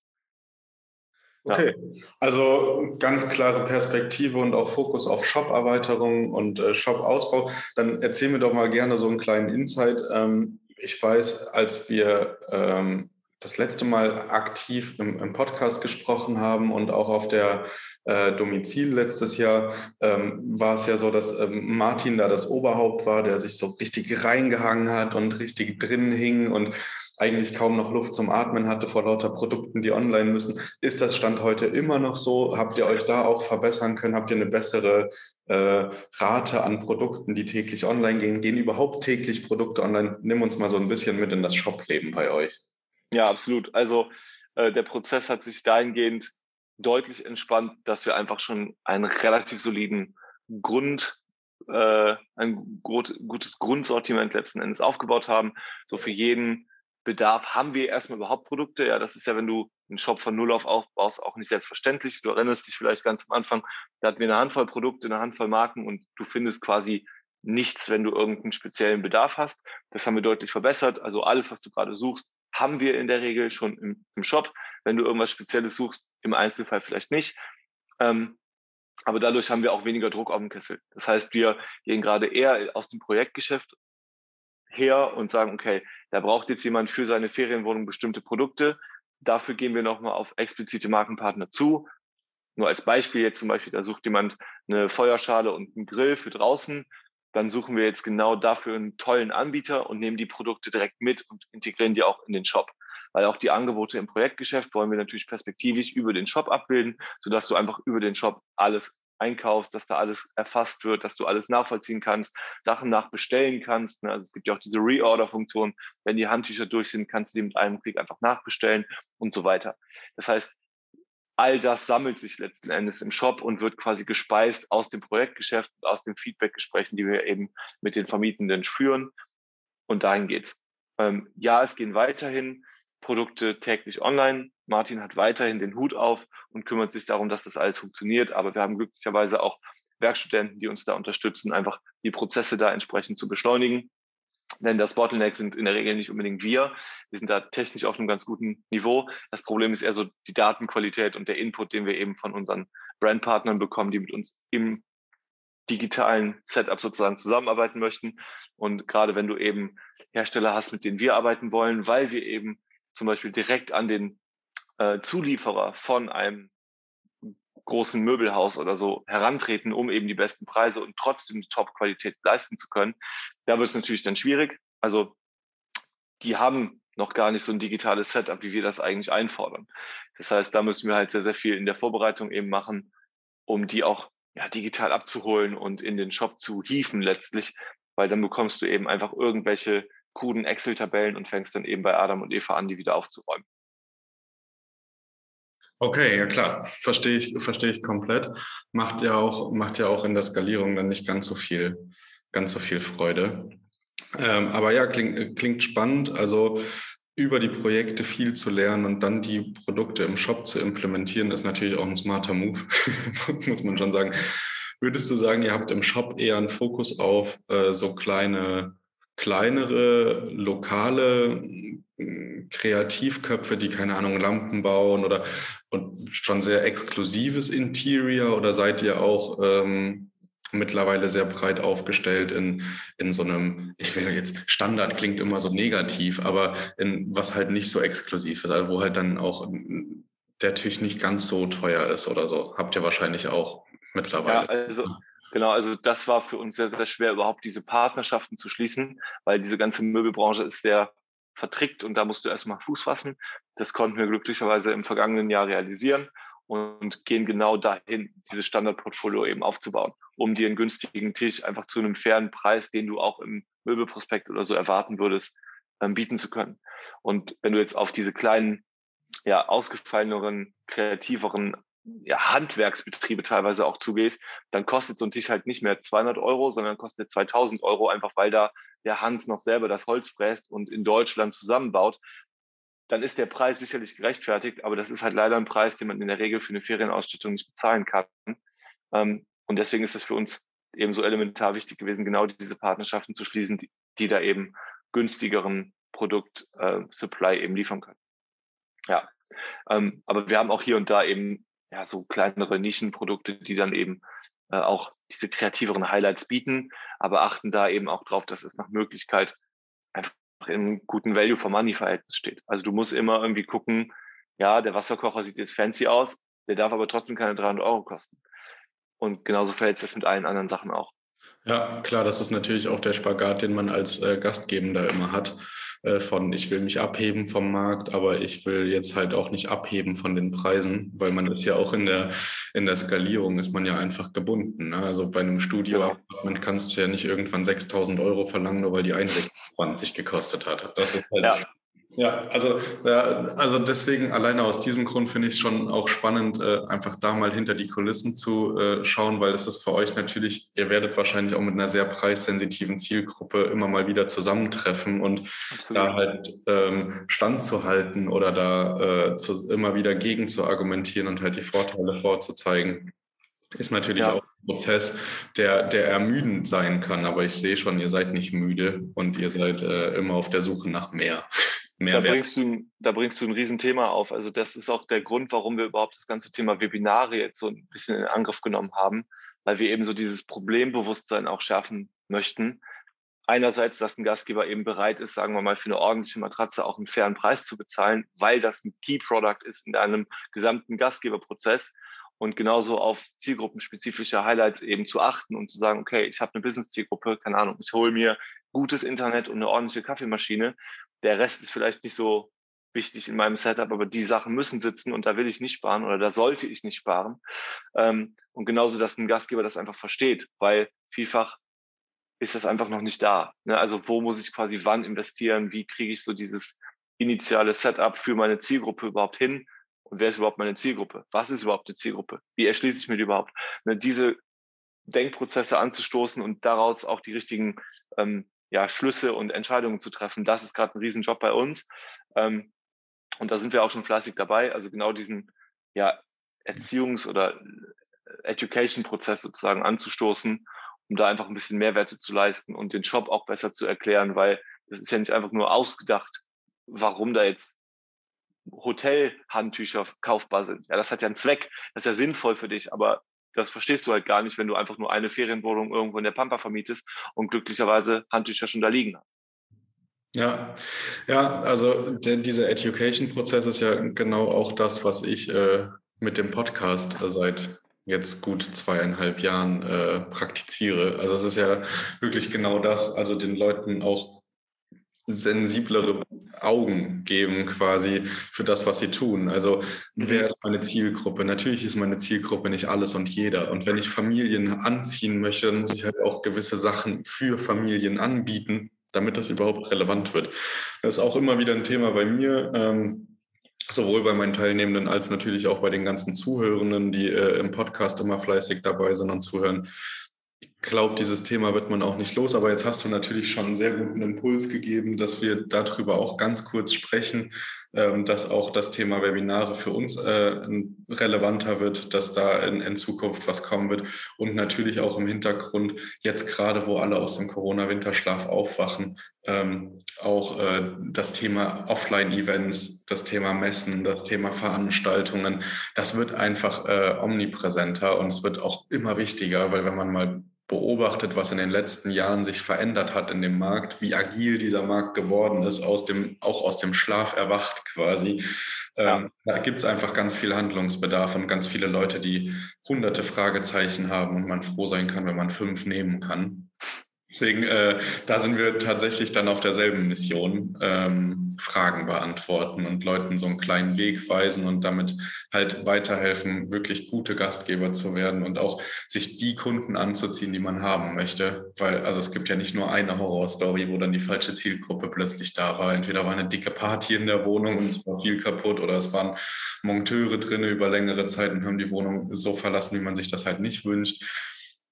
Okay, also ganz klare Perspektive und auch Fokus auf Shop-Erweiterung und äh, Shop-Ausbau. Dann erzähl mir doch mal gerne so einen kleinen Insight. Ähm, ich weiß, als wir ähm, das letzte Mal aktiv im, im Podcast gesprochen haben und auch auf der äh, Domizil letztes Jahr, ähm, war es ja so, dass ähm, Martin da das Oberhaupt war, der sich so richtig reingehangen hat und richtig drin hing und eigentlich kaum noch Luft zum Atmen hatte vor lauter Produkten, die online müssen. Ist das Stand heute immer noch so? Habt ihr euch da auch verbessern können? Habt ihr eine bessere äh, Rate an Produkten, die täglich online gehen? Gehen überhaupt täglich Produkte online? Nimm uns mal so ein bisschen mit in das Shopleben bei euch. Ja, absolut. Also äh, der Prozess hat sich dahingehend deutlich entspannt, dass wir einfach schon einen relativ soliden Grund, äh, ein gut, gutes Grundsortiment letzten Endes aufgebaut haben. So für jeden Bedarf haben wir erstmal überhaupt Produkte. Ja, das ist ja, wenn du einen Shop von Null auf aufbaust, auch nicht selbstverständlich. Du erinnerst dich vielleicht ganz am Anfang, da hatten wir eine Handvoll Produkte, eine Handvoll Marken und du findest quasi nichts, wenn du irgendeinen speziellen Bedarf hast. Das haben wir deutlich verbessert. Also alles, was du gerade suchst, haben wir in der Regel schon im, im Shop. Wenn du irgendwas Spezielles suchst, im Einzelfall vielleicht nicht. Ähm, aber dadurch haben wir auch weniger Druck auf dem Kessel. Das heißt, wir gehen gerade eher aus dem Projektgeschäft her und sagen, okay, da braucht jetzt jemand für seine Ferienwohnung bestimmte Produkte. Dafür gehen wir nochmal auf explizite Markenpartner zu. Nur als Beispiel jetzt zum Beispiel, da sucht jemand eine Feuerschale und einen Grill für draußen. Dann suchen wir jetzt genau dafür einen tollen Anbieter und nehmen die Produkte direkt mit und integrieren die auch in den Shop. Weil auch die Angebote im Projektgeschäft wollen wir natürlich perspektivisch über den Shop abbilden, sodass du einfach über den Shop alles einkaufst, dass da alles erfasst wird, dass du alles nachvollziehen kannst, Sachen nachbestellen kannst. Ne? Also es gibt ja auch diese Reorder-Funktion. Wenn die Handtücher durch sind, kannst du die mit einem Klick einfach nachbestellen und so weiter. Das heißt, all das sammelt sich letzten Endes im Shop und wird quasi gespeist aus dem Projektgeschäft, aus den Feedbackgesprächen, die wir eben mit den Vermietenden führen. Und dahin geht's. Ähm, ja, es gehen weiterhin Produkte täglich online. Martin hat weiterhin den Hut auf und kümmert sich darum, dass das alles funktioniert. Aber wir haben glücklicherweise auch Werkstudenten, die uns da unterstützen, einfach die Prozesse da entsprechend zu beschleunigen. Denn das Bottleneck sind in der Regel nicht unbedingt wir. Wir sind da technisch auf einem ganz guten Niveau. Das Problem ist eher so die Datenqualität und der Input, den wir eben von unseren Brandpartnern bekommen, die mit uns im digitalen Setup sozusagen zusammenarbeiten möchten. Und gerade wenn du eben Hersteller hast, mit denen wir arbeiten wollen, weil wir eben zum Beispiel direkt an den äh, Zulieferer von einem großen Möbelhaus oder so herantreten, um eben die besten Preise und trotzdem die Top-Qualität leisten zu können. Da wird es natürlich dann schwierig. Also die haben noch gar nicht so ein digitales Setup, wie wir das eigentlich einfordern. Das heißt, da müssen wir halt sehr, sehr viel in der Vorbereitung eben machen, um die auch ja, digital abzuholen und in den Shop zu hieven letztlich, weil dann bekommst du eben einfach irgendwelche kruden Excel-Tabellen und fängst dann eben bei Adam und Eva an, die wieder aufzuräumen. Okay, ja klar, verstehe ich, verstehe ich komplett. Macht ja auch, macht ja auch in der Skalierung dann nicht ganz so viel, ganz so viel Freude. Ähm, aber ja, klingt, klingt spannend. Also über die Projekte viel zu lernen und dann die Produkte im Shop zu implementieren, ist natürlich auch ein smarter Move, muss man schon sagen. Würdest du sagen, ihr habt im Shop eher einen Fokus auf äh, so kleine kleinere, lokale hm, Kreativköpfe, die keine Ahnung, Lampen bauen oder und schon sehr exklusives Interior oder seid ihr auch ähm, mittlerweile sehr breit aufgestellt in, in so einem, ich will jetzt, Standard klingt immer so negativ, aber in was halt nicht so exklusiv ist, also wo halt dann auch der Tisch nicht ganz so teuer ist oder so. Habt ihr wahrscheinlich auch mittlerweile. Ja, also Genau, also das war für uns sehr, sehr schwer, überhaupt diese Partnerschaften zu schließen, weil diese ganze Möbelbranche ist sehr vertrickt und da musst du erstmal Fuß fassen. Das konnten wir glücklicherweise im vergangenen Jahr realisieren und gehen genau dahin, dieses Standardportfolio eben aufzubauen, um dir einen günstigen Tisch einfach zu einem fairen Preis, den du auch im Möbelprospekt oder so erwarten würdest, ähm, bieten zu können. Und wenn du jetzt auf diese kleinen, ja, ausgefalleneren, kreativeren ja, Handwerksbetriebe teilweise auch zugehst, dann kostet so ein Tisch halt nicht mehr 200 Euro, sondern kostet 2000 Euro, einfach weil da der Hans noch selber das Holz fräst und in Deutschland zusammenbaut. Dann ist der Preis sicherlich gerechtfertigt, aber das ist halt leider ein Preis, den man in der Regel für eine Ferienausstattung nicht bezahlen kann. Ähm, und deswegen ist es für uns eben so elementar wichtig gewesen, genau diese Partnerschaften zu schließen, die, da eben günstigeren Produkt-Supply äh, eben liefern können. Ja, ähm, aber wir haben auch hier und da eben ja, so kleinere Nischenprodukte, die dann eben äh, auch diese kreativeren Highlights bieten, aber achten da eben auch drauf, dass es nach Möglichkeit einfach im guten Value for Money Verhältnis steht. Also du musst immer irgendwie gucken, ja, der Wasserkocher sieht jetzt fancy aus, der darf aber trotzdem keine 300 Euro kosten. Und genauso verhält es mit allen anderen Sachen auch. Ja, klar, das ist natürlich auch der Spagat, den man als äh, Gastgebender immer hat. Äh, von ich will mich abheben vom Markt, aber ich will jetzt halt auch nicht abheben von den Preisen, weil man ist ja auch in der, in der Skalierung ist man ja einfach gebunden. Ne? Also bei einem Studio genau. kannst du ja nicht irgendwann 6000 Euro verlangen, nur weil die Einrichtung 20 gekostet hat. Das ist halt, ja. Ja, also, ja, also deswegen alleine aus diesem Grund finde ich es schon auch spannend, äh, einfach da mal hinter die Kulissen zu äh, schauen, weil es ist für euch natürlich, ihr werdet wahrscheinlich auch mit einer sehr preissensitiven Zielgruppe immer mal wieder zusammentreffen und Absolut. da halt ähm, standzuhalten oder da äh, zu, immer wieder gegen zu argumentieren und halt die Vorteile vorzuzeigen, ist natürlich ja. auch ein Prozess, der, der ermüdend sein kann. Aber ich sehe schon, ihr seid nicht müde und ihr seid äh, immer auf der Suche nach mehr. Mehrwert. Da bringst, du, da bringst du ein Riesenthema auf. Also das ist auch der Grund, warum wir überhaupt das ganze Thema Webinare jetzt so ein bisschen in Angriff genommen haben, weil wir eben so dieses Problembewusstsein auch schärfen möchten. Einerseits, dass ein Gastgeber eben bereit ist, sagen wir mal, für eine ordentliche Matratze auch einen fairen Preis zu bezahlen, weil das ein Key Product ist in einem gesamten Gastgeberprozess und genauso auf zielgruppenspezifische Highlights eben zu achten und zu sagen, okay, ich habe eine Business-Zielgruppe, keine Ahnung, ich hole mir gutes Internet und eine ordentliche Kaffeemaschine der Rest ist vielleicht nicht so wichtig in meinem Setup, aber die Sachen müssen sitzen und da will ich nicht sparen oder da sollte ich nicht sparen. Ähm, und genauso, dass ein Gastgeber das einfach versteht, weil vielfach ist das einfach noch nicht da. Ne? Also wo muss ich quasi wann investieren? Wie kriege ich so dieses initiale Setup für meine Zielgruppe überhaupt hin? Und wer ist überhaupt meine Zielgruppe? Was ist überhaupt eine Zielgruppe? Wie erschließe ich mir die überhaupt? Ne? Diese Denkprozesse anzustoßen und daraus auch die richtigen ähm, ja, Schlüsse und Entscheidungen zu treffen. Das ist gerade ein Riesenjob bei uns. Ähm, und da sind wir auch schon fleißig dabei. Also genau diesen ja, Erziehungs- oder Education-Prozess sozusagen anzustoßen, um da einfach ein bisschen Mehrwerte zu leisten und den Shop auch besser zu erklären, weil das ist ja nicht einfach nur ausgedacht, warum da jetzt Hotelhandtücher kaufbar sind. Ja, das hat ja einen Zweck, das ist ja sinnvoll für dich, aber das verstehst du halt gar nicht, wenn du einfach nur eine Ferienwohnung irgendwo in der Pampa vermietest und glücklicherweise Handtücher schon da liegen hast. Ja, ja, also der, dieser Education-Prozess ist ja genau auch das, was ich äh, mit dem Podcast seit jetzt gut zweieinhalb Jahren äh, praktiziere. Also es ist ja wirklich genau das, also den Leuten auch sensiblere Augen geben quasi für das, was sie tun. Also mhm. wer ist meine Zielgruppe? Natürlich ist meine Zielgruppe nicht alles und jeder. Und wenn ich Familien anziehen möchte, dann muss ich halt auch gewisse Sachen für Familien anbieten, damit das überhaupt relevant wird. Das ist auch immer wieder ein Thema bei mir. Ähm, sowohl bei meinen Teilnehmenden als natürlich auch bei den ganzen Zuhörenden, die äh, im Podcast immer fleißig dabei sind und zuhören glaube, dieses Thema wird man auch nicht los. Aber jetzt hast du natürlich schon einen sehr guten Impuls gegeben, dass wir darüber auch ganz kurz sprechen äh, dass auch das Thema Webinare für uns äh, relevanter wird, dass da in, Zukunft was kommen wird. Und natürlich auch im Hintergrund, jetzt gerade, wo alle aus dem Corona-Winterschlaf aufwachen, ähm, auch äh, das Thema Offline-Events, das Thema Messen, das Thema Veranstaltungen, das wird einfach omnipräsenter und es wird auch immer wichtiger, weil wenn man mal beobachtet, was in den letzten Jahren sich verändert hat in dem Markt, wie agil dieser Markt geworden ist, aus dem, auch aus dem Schlaf erwacht quasi. Ähm, da gibt es einfach ganz viel Handlungsbedarf und ganz viele Leute, die hunderte Fragezeichen haben und man froh sein kann, wenn man fünf nehmen kann. Deswegen, äh, da sind wir tatsächlich dann auf derselben Mission, ähm, Fragen beantworten und Leuten so einen kleinen Weg weisen und damit halt weiterhelfen, wirklich gute Gastgeber zu werden und auch sich die Kunden anzuziehen, die man haben möchte. Weil, also es gibt ja nicht nur eine Horrorstory, wo dann die falsche Zielgruppe plötzlich da war. Entweder war eine dicke Party in der Wohnung und es war viel kaputt oder es waren Monteure drin über längere Zeit und haben die Wohnung so verlassen, wie man sich das halt nicht wünscht.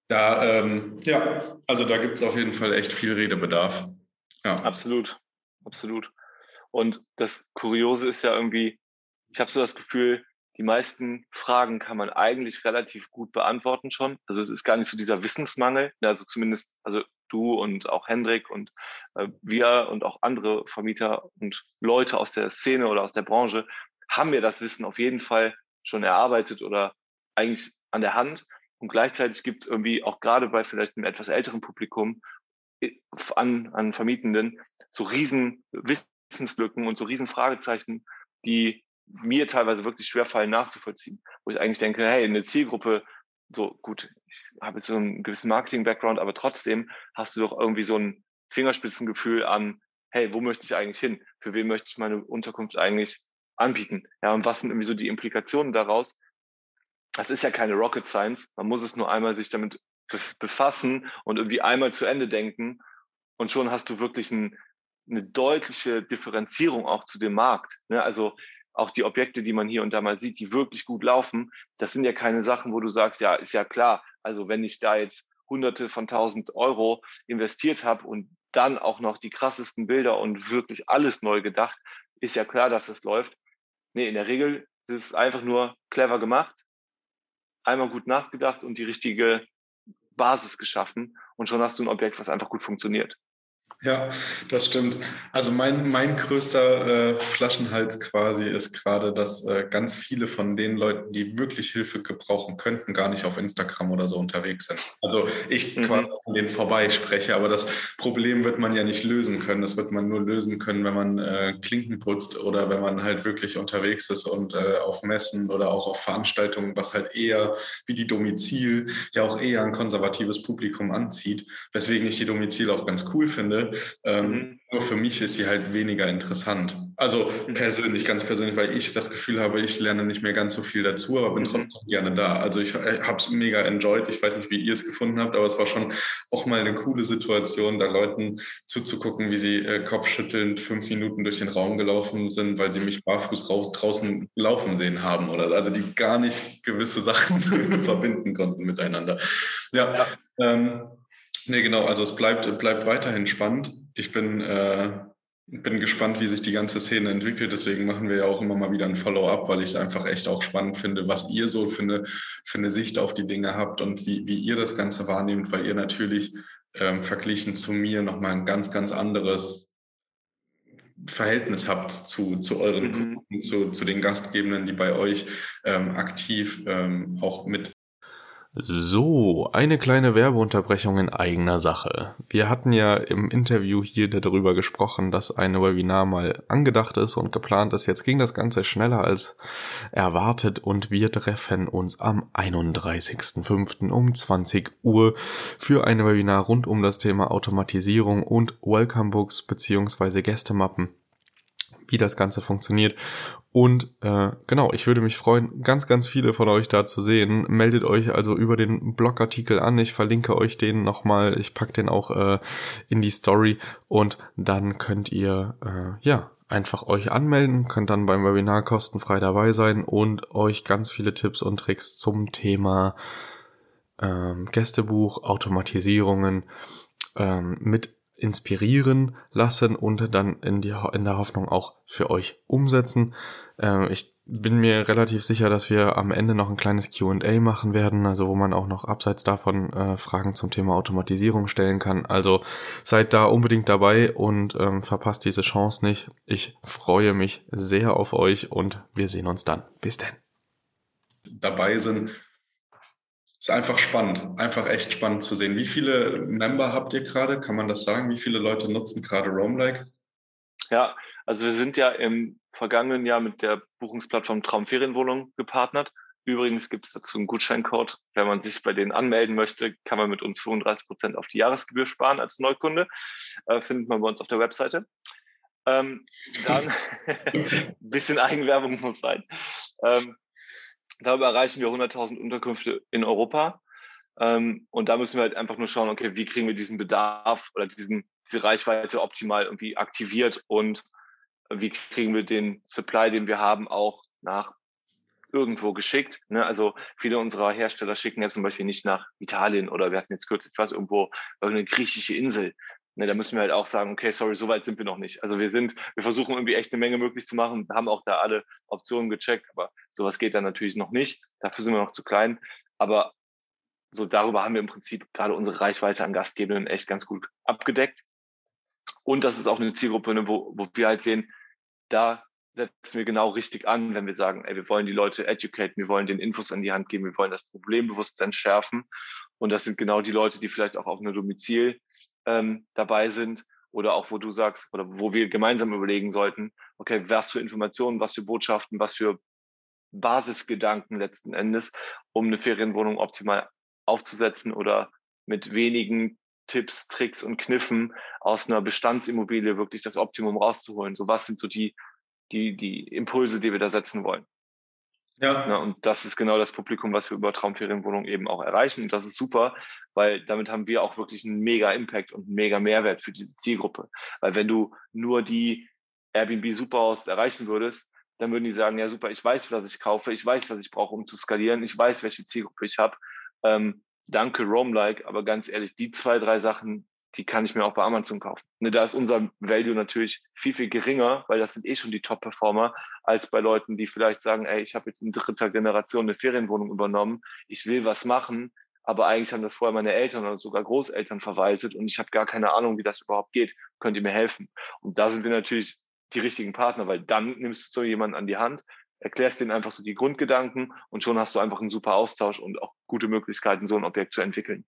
Da, ähm, ja, also da gibt es auf jeden Fall echt viel Redebedarf. Ja. Absolut, absolut. Und das Kuriose ist ja irgendwie, ich habe so das Gefühl, die meisten Fragen kann man eigentlich relativ gut beantworten schon. Also es ist gar nicht so dieser Wissensmangel. Also zumindest, also du und auch Hendrik und äh, wir und auch andere Vermieter und Leute aus der Szene oder aus der Branche haben wir das Wissen auf jeden Fall schon erarbeitet oder eigentlich an der Hand. Und gleichzeitig gibt es irgendwie auch gerade bei vielleicht einem etwas älteren Publikum an, an Vermietenden so riesen Wissenslücken und so riesen Fragezeichen, die mir teilweise wirklich schwer fallen nachzuvollziehen. Wo ich eigentlich denke, hey, eine Zielgruppe, so gut, ich habe jetzt so einen gewissen Marketing-Background, aber trotzdem hast du doch irgendwie so ein Fingerspitzengefühl an, hey, wo möchte ich eigentlich hin? Für wen möchte ich meine Unterkunft eigentlich anbieten? Ja, und was sind irgendwie so die Implikationen daraus? Das ist ja keine Rocket Science. Man muss es nur einmal sich damit befassen und irgendwie einmal zu Ende denken. Und schon hast du wirklich ein, eine deutliche Differenzierung auch zu dem Markt. Ne? Also auch die Objekte, die man hier und da mal sieht, die wirklich gut laufen, das sind ja keine Sachen, wo du sagst, ja, ist ja klar. Also wenn ich da jetzt hunderte von tausend Euro investiert habe und dann auch noch die krassesten Bilder und wirklich alles neu gedacht, ist ja klar, dass es läuft. Nee, in der Regel ist es einfach nur clever gemacht, einmal gut nachgedacht und die richtige Basis geschaffen und schon hast du ein Objekt, was einfach gut funktioniert. Ja, das stimmt. Also mein, mein größter äh, Flaschenhals quasi ist gerade, dass äh, ganz viele von den Leuten, die wirklich Hilfe gebrauchen könnten, gar nicht auf Instagram oder so unterwegs sind. Also ich mhm. quasi an denen vorbei spreche, aber das Problem wird man ja nicht lösen können. Das wird man nur lösen können, wenn man äh, Klinken putzt oder wenn man halt wirklich unterwegs ist und äh, auf Messen oder auch auf Veranstaltungen, was halt eher wie die Domizil ja auch eher ein konservatives Publikum anzieht, weswegen ich die Domizil auch ganz cool finde ähm, mhm. Nur für mich ist sie halt weniger interessant. Also mhm. persönlich, ganz persönlich, weil ich das Gefühl habe, ich lerne nicht mehr ganz so viel dazu, aber bin mhm. trotzdem gerne da. Also ich äh, habe es mega enjoyed. Ich weiß nicht, wie ihr es gefunden habt, aber es war schon auch mal eine coole Situation, da Leuten zuzugucken, wie sie äh, kopfschüttelnd fünf Minuten durch den Raum gelaufen sind, weil sie mich barfuß raus draußen laufen sehen haben oder also die gar nicht gewisse Sachen verbinden konnten miteinander. Ja. ja. Ähm, Nee, genau. Also es bleibt, bleibt weiterhin spannend. Ich bin, äh, bin gespannt, wie sich die ganze Szene entwickelt. Deswegen machen wir ja auch immer mal wieder ein Follow-up, weil ich es einfach echt auch spannend finde, was ihr so für eine, für eine Sicht auf die Dinge habt und wie, wie ihr das Ganze wahrnehmt, weil ihr natürlich ähm, verglichen zu mir nochmal ein ganz, ganz anderes Verhältnis habt zu, zu euren mhm. Kunden, zu, zu den Gastgebenden, die bei euch ähm, aktiv ähm, auch mit so, eine kleine Werbeunterbrechung in eigener Sache. Wir hatten ja im Interview hier darüber gesprochen, dass ein Webinar mal angedacht ist und geplant ist. Jetzt ging das Ganze schneller als erwartet und wir treffen uns am 31.05. um 20 Uhr für ein Webinar rund um das Thema Automatisierung und Welcome Books beziehungsweise Gästemappen wie das Ganze funktioniert. Und äh, genau, ich würde mich freuen, ganz, ganz viele von euch da zu sehen. Meldet euch also über den Blogartikel an. Ich verlinke euch den nochmal. Ich pack den auch äh, in die Story und dann könnt ihr äh, ja einfach euch anmelden, könnt dann beim Webinar kostenfrei dabei sein und euch ganz viele Tipps und Tricks zum Thema ähm, Gästebuch, Automatisierungen ähm, mit inspirieren lassen und dann in, die, in der Hoffnung auch für euch umsetzen. Ähm, ich bin mir relativ sicher, dass wir am Ende noch ein kleines QA machen werden, also wo man auch noch abseits davon äh, Fragen zum Thema Automatisierung stellen kann. Also seid da unbedingt dabei und ähm, verpasst diese Chance nicht. Ich freue mich sehr auf euch und wir sehen uns dann. Bis denn. Dabei sind ist einfach spannend, einfach echt spannend zu sehen. Wie viele Member habt ihr gerade? Kann man das sagen? Wie viele Leute nutzen gerade Roamlike? Ja, also wir sind ja im vergangenen Jahr mit der Buchungsplattform Traumferienwohnung gepartnert. Übrigens gibt es dazu einen Gutscheincode. Wenn man sich bei denen anmelden möchte, kann man mit uns 35 Prozent auf die Jahresgebühr sparen als Neukunde. Äh, findet man bei uns auf der Webseite. Ähm, dann ein bisschen Eigenwerbung muss sein. Ähm, Darüber erreichen wir 100.000 Unterkünfte in Europa. Ähm, und da müssen wir halt einfach nur schauen, okay, wie kriegen wir diesen Bedarf oder diesen, diese Reichweite optimal irgendwie aktiviert und wie kriegen wir den Supply, den wir haben, auch nach irgendwo geschickt. Ne? Also viele unserer Hersteller schicken ja zum Beispiel nicht nach Italien oder wir hatten jetzt kürzlich was irgendwo eine griechische Insel. Ne, da müssen wir halt auch sagen, okay, sorry, so weit sind wir noch nicht. Also wir sind, wir versuchen irgendwie echt eine Menge möglich zu machen, haben auch da alle Optionen gecheckt, aber sowas geht dann natürlich noch nicht. Dafür sind wir noch zu klein. Aber so darüber haben wir im Prinzip gerade unsere Reichweite an Gastgebenden echt ganz gut abgedeckt. Und das ist auch eine Zielgruppe, ne, wo, wo wir halt sehen, da setzen wir genau richtig an, wenn wir sagen, ey, wir wollen die Leute educaten, wir wollen den Infos an die Hand geben, wir wollen das Problembewusstsein schärfen. Und das sind genau die Leute, die vielleicht auch auf eine Domizil ähm, dabei sind oder auch wo du sagst oder wo wir gemeinsam überlegen sollten, okay, was für Informationen, was für Botschaften, was für Basisgedanken letzten Endes, um eine Ferienwohnung optimal aufzusetzen oder mit wenigen Tipps, Tricks und Kniffen aus einer Bestandsimmobilie wirklich das Optimum rauszuholen. So was sind so die, die, die Impulse, die wir da setzen wollen. Ja. ja. Und das ist genau das Publikum, was wir über Traumferienwohnungen eben auch erreichen. Und das ist super, weil damit haben wir auch wirklich einen mega Impact und einen mega Mehrwert für diese Zielgruppe. Weil wenn du nur die Airbnb Superhaus erreichen würdest, dann würden die sagen, ja super, ich weiß, was ich kaufe, ich weiß, was ich brauche, um zu skalieren, ich weiß, welche Zielgruppe ich habe. Ähm, danke Roam-like, aber ganz ehrlich, die zwei, drei Sachen, die kann ich mir auch bei Amazon kaufen. Ne, da ist unser Value natürlich viel, viel geringer, weil das sind eh schon die Top-Performer, als bei Leuten, die vielleicht sagen, ey, ich habe jetzt in dritter Generation eine Ferienwohnung übernommen, ich will was machen, aber eigentlich haben das vorher meine Eltern oder sogar Großeltern verwaltet und ich habe gar keine Ahnung, wie das überhaupt geht. Könnt ihr mir helfen? Und da sind wir natürlich die richtigen Partner, weil dann nimmst du so jemanden an die Hand, erklärst denen einfach so die Grundgedanken und schon hast du einfach einen super Austausch und auch gute Möglichkeiten, so ein Objekt zu entwickeln.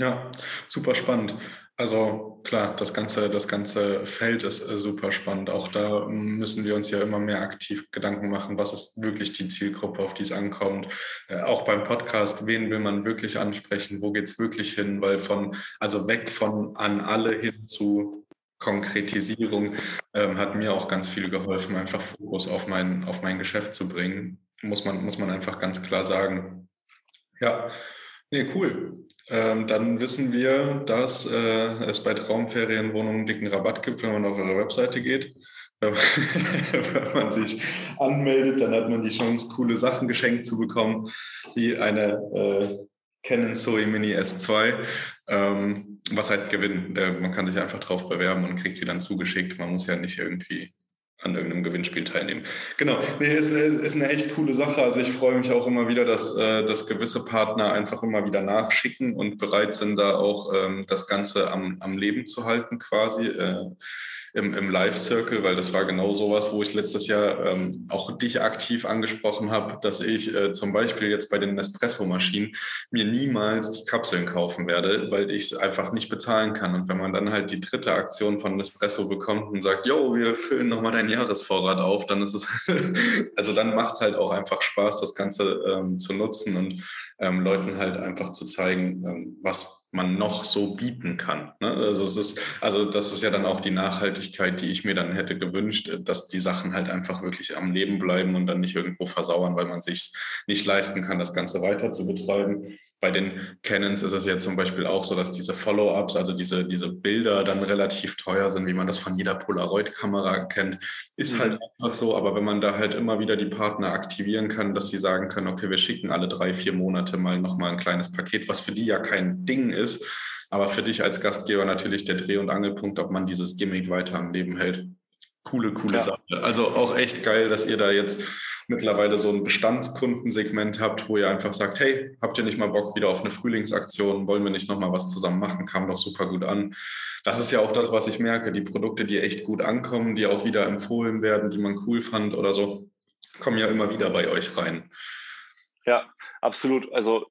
Ja, super spannend. Also klar, das ganze, das ganze Feld ist äh, super spannend. Auch da müssen wir uns ja immer mehr aktiv Gedanken machen, was ist wirklich die Zielgruppe, auf die es ankommt. Äh, auch beim Podcast, wen will man wirklich ansprechen, wo geht es wirklich hin? Weil von, also weg von an alle hin zu Konkretisierung ähm, hat mir auch ganz viel geholfen, einfach Fokus auf mein, auf mein Geschäft zu bringen. Muss man, muss man einfach ganz klar sagen. Ja, nee, cool. Ähm, dann wissen wir, dass äh, es bei Traumferienwohnungen einen dicken Rabatt gibt, wenn man auf eure Webseite geht. wenn man sich anmeldet, dann hat man die Chance, coole Sachen geschenkt zu bekommen, wie eine äh, Canon Zoe Mini S2. Ähm, was heißt gewinnen? Äh, man kann sich einfach drauf bewerben und kriegt sie dann zugeschickt. Man muss ja nicht irgendwie an irgendeinem Gewinnspiel teilnehmen. Genau, nee, ist, ist eine echt coole Sache. Also ich freue mich auch immer wieder, dass, äh, dass gewisse Partner einfach immer wieder nachschicken und bereit sind, da auch ähm, das Ganze am, am Leben zu halten quasi. Im, im Live-Circle, weil das war genau sowas, wo ich letztes Jahr ähm, auch dich aktiv angesprochen habe, dass ich äh, zum Beispiel jetzt bei den Nespresso-Maschinen mir niemals die Kapseln kaufen werde, weil ich es einfach nicht bezahlen kann. Und wenn man dann halt die dritte Aktion von Nespresso bekommt und sagt, yo, wir füllen nochmal deinen Jahresvorrat auf, dann ist es, also dann macht es halt auch einfach Spaß, das Ganze ähm, zu nutzen und ähm, Leuten halt einfach zu zeigen, ähm, was man noch so bieten kann. Ne? Also es ist, also das ist ja dann auch die Nachhaltigkeit, die ich mir dann hätte gewünscht, dass die Sachen halt einfach wirklich am Leben bleiben und dann nicht irgendwo versauern, weil man sich nicht leisten kann, das Ganze weiter zu betreiben. Bei den Canons ist es ja zum Beispiel auch so, dass diese Follow-ups, also diese, diese Bilder dann relativ teuer sind, wie man das von jeder Polaroid-Kamera kennt. Ist halt mhm. einfach so, aber wenn man da halt immer wieder die Partner aktivieren kann, dass sie sagen können, okay, wir schicken alle drei, vier Monate mal nochmal ein kleines Paket, was für die ja kein Ding ist, aber für dich als Gastgeber natürlich der Dreh- und Angelpunkt, ob man dieses Gimmick weiter am Leben hält. Coole, coole ja. Sache. Also auch echt geil, dass ihr da jetzt mittlerweile so ein Bestandskundensegment habt, wo ihr einfach sagt, hey, habt ihr nicht mal Bock wieder auf eine Frühlingsaktion? Wollen wir nicht noch mal was zusammen machen? Kam doch super gut an. Das ist ja auch das, was ich merke. Die Produkte, die echt gut ankommen, die auch wieder empfohlen werden, die man cool fand oder so, kommen ja immer wieder bei euch rein. Ja, absolut. Also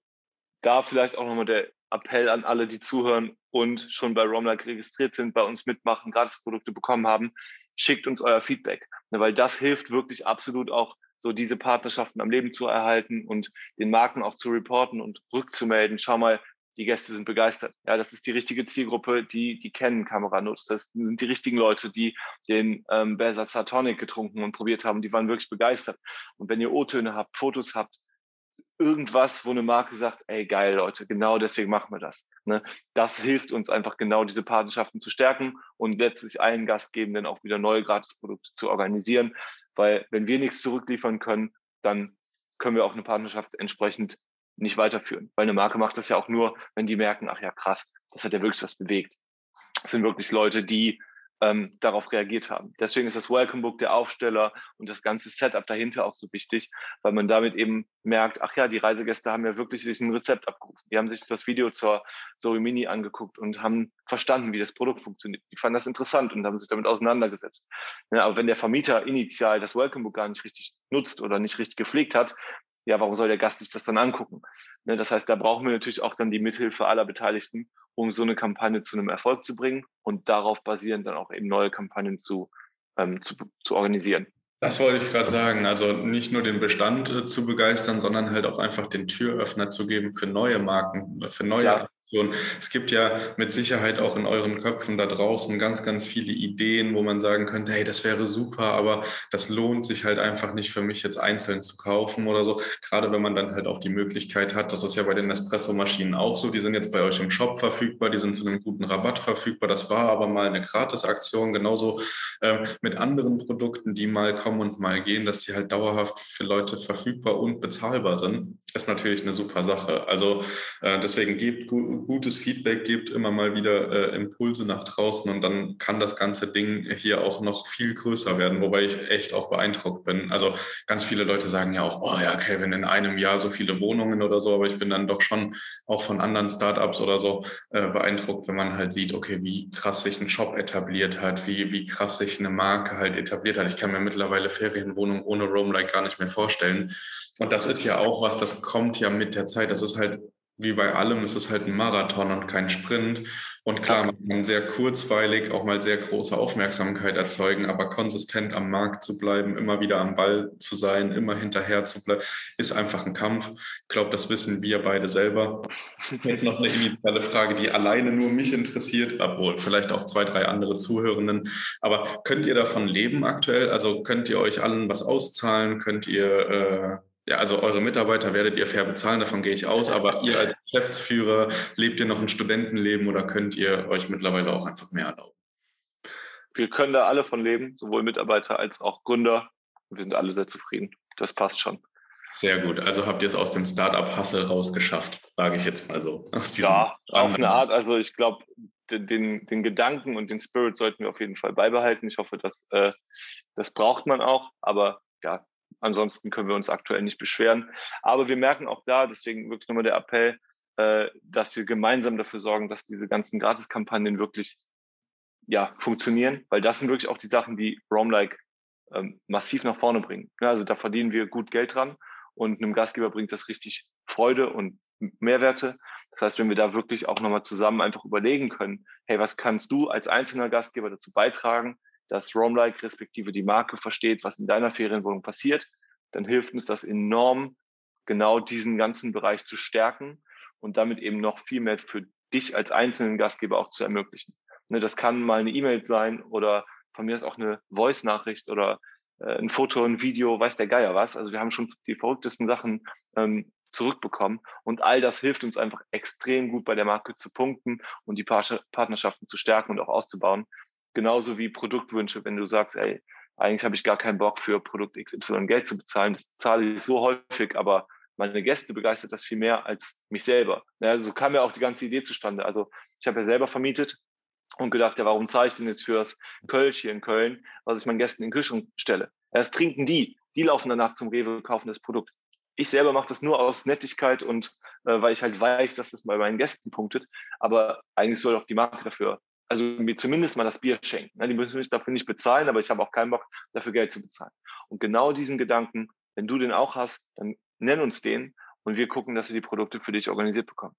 da vielleicht auch nochmal der Appell an alle, die zuhören und schon bei Romlike registriert sind, bei uns mitmachen, Gratisprodukte bekommen haben, schickt uns euer Feedback, ne, weil das hilft wirklich absolut auch so diese Partnerschaften am Leben zu erhalten und den Marken auch zu reporten und rückzumelden. Schau mal, die Gäste sind begeistert. Ja, das ist die richtige Zielgruppe, die die Canon-Kamera nutzt. Das sind die richtigen Leute, die den ähm, Bersatzer Tonic getrunken und probiert haben. Die waren wirklich begeistert. Und wenn ihr O-Töne habt, Fotos habt, irgendwas, wo eine Marke sagt, ey, geil, Leute, genau deswegen machen wir das. Ne? Das hilft uns einfach genau, diese Partnerschaften zu stärken und letztlich allen Gastgebenden auch wieder neue Gratisprodukte zu organisieren. Weil wenn wir nichts zurückliefern können, dann können wir auch eine Partnerschaft entsprechend nicht weiterführen. Weil eine Marke macht das ja auch nur, wenn die merken, ach ja, krass, das hat ja wirklich was bewegt. Das sind wirklich Leute, die ähm, darauf reagiert haben. Deswegen ist das Welcome Book, der Aufsteller und das ganze Setup dahinter auch so wichtig, weil man damit eben merkt, ach ja, die Reisegäste haben ja wirklich sich ein Rezept abgerufen. Die haben sich das Video zur Zoe Mini angeguckt und haben verstanden, wie das Produkt funktioniert. Die fanden das interessant und haben sich damit auseinandergesetzt. Ja, aber wenn der Vermieter initial das Welcome Book gar nicht richtig nutzt oder nicht richtig gepflegt hat, ja, warum soll der Gast sich das dann angucken? Ne, das heißt, da brauchen wir natürlich auch dann die Mithilfe aller Beteiligten, um so eine Kampagne zu einem Erfolg zu bringen und darauf basierend dann auch eben neue Kampagnen zu, ähm, zu, zu organisieren. Das wollte ich gerade sagen. Also nicht nur den Bestand äh, zu begeistern, sondern halt auch einfach den Türöffner zu geben für neue Marken, für neue Klar. Aktionen. Es gibt ja mit Sicherheit auch in euren Köpfen da draußen ganz, ganz viele Ideen, wo man sagen könnte, hey, das wäre super, aber das lohnt sich halt einfach nicht für mich jetzt einzeln zu kaufen oder so. Gerade wenn man dann halt auch die Möglichkeit hat, das ist ja bei den Espresso-Maschinen auch so, die sind jetzt bei euch im Shop verfügbar, die sind zu einem guten Rabatt verfügbar. Das war aber mal eine Gratisaktion, genauso äh, mit anderen Produkten, die mal kommen und mal gehen, dass sie halt dauerhaft für Leute verfügbar und bezahlbar sind, ist natürlich eine super Sache. Also äh, deswegen gebt gutes Feedback, gebt immer mal wieder äh, Impulse nach draußen und dann kann das ganze Ding hier auch noch viel größer werden, wobei ich echt auch beeindruckt bin. Also ganz viele Leute sagen ja auch, oh ja, Kevin, in einem Jahr so viele Wohnungen oder so, aber ich bin dann doch schon auch von anderen Startups oder so äh, beeindruckt, wenn man halt sieht, okay, wie krass sich ein Shop etabliert hat, wie, wie krass sich eine Marke halt etabliert hat. Ich kann mir mittlerweile mittlerweile Ferienwohnung ohne Roamlight gar nicht mehr vorstellen. Und das ist ja auch was, das kommt ja mit der Zeit. Das ist halt wie bei allem, es ist halt ein Marathon und kein Sprint. Und klar, man kann sehr kurzweilig auch mal sehr große Aufmerksamkeit erzeugen, aber konsistent am Markt zu bleiben, immer wieder am Ball zu sein, immer hinterher zu bleiben, ist einfach ein Kampf. Ich glaube, das wissen wir beide selber. Jetzt noch eine initiale Frage, die alleine nur mich interessiert, obwohl vielleicht auch zwei, drei andere Zuhörenden. Aber könnt ihr davon leben aktuell? Also könnt ihr euch allen was auszahlen? Könnt ihr äh, ja, also eure Mitarbeiter werdet ihr fair bezahlen, davon gehe ich aus, aber ihr als Geschäftsführer, lebt ihr noch ein Studentenleben oder könnt ihr euch mittlerweile auch einfach mehr erlauben? Wir können da alle von leben, sowohl Mitarbeiter als auch Gründer. Wir sind alle sehr zufrieden. Das passt schon. Sehr gut. Also habt ihr es aus dem Startup-Hustle rausgeschafft, sage ich jetzt mal so. ja, auf eine Art. Also ich glaube, den, den Gedanken und den Spirit sollten wir auf jeden Fall beibehalten. Ich hoffe, dass äh, das braucht man auch. Aber ja, Ansonsten können wir uns aktuell nicht beschweren. Aber wir merken auch da, deswegen wirklich nochmal der Appell, äh, dass wir gemeinsam dafür sorgen, dass diese ganzen Gratiskampagnen wirklich ja, funktionieren, weil das sind wirklich auch die Sachen, die Roamlike ähm, massiv nach vorne bringen. Ja, also da verdienen wir gut Geld dran und einem Gastgeber bringt das richtig Freude und Mehrwerte. Das heißt, wenn wir da wirklich auch nochmal zusammen einfach überlegen können, hey, was kannst du als einzelner Gastgeber dazu beitragen, dass Roamlike respektive die Marke versteht, was in deiner Ferienwohnung passiert, dann hilft uns das enorm, genau diesen ganzen Bereich zu stärken und damit eben noch viel mehr für dich als einzelnen Gastgeber auch zu ermöglichen. Ne, das kann mal eine E-Mail sein oder von mir ist auch eine Voice-Nachricht oder äh, ein Foto, ein Video, weiß der Geier was. Also wir haben schon die verrücktesten Sachen ähm, zurückbekommen und all das hilft uns einfach extrem gut bei der Marke zu punkten und die Partnerschaften zu stärken und auch auszubauen. Genauso wie Produktwünsche, wenn du sagst, ey, eigentlich habe ich gar keinen Bock für Produkt XY Geld zu bezahlen. Das zahle ich so häufig, aber meine Gäste begeistert das viel mehr als mich selber. Ja, so kam ja auch die ganze Idee zustande. Also ich habe ja selber vermietet und gedacht, ja, warum zahle ich denn jetzt für das Kölsch hier in Köln, was ich meinen Gästen in den Kühlschrank stelle? Das trinken die. Die laufen danach zum Rewe, kaufen das Produkt. Ich selber mache das nur aus Nettigkeit und äh, weil ich halt weiß, dass das bei meinen Gästen punktet. Aber eigentlich soll auch die Marke dafür also mir zumindest mal das Bier schenken. Die müssen mich dafür nicht bezahlen, aber ich habe auch keinen Bock, dafür Geld zu bezahlen. Und genau diesen Gedanken, wenn du den auch hast, dann nenn uns den und wir gucken, dass wir die Produkte für dich organisiert bekommen.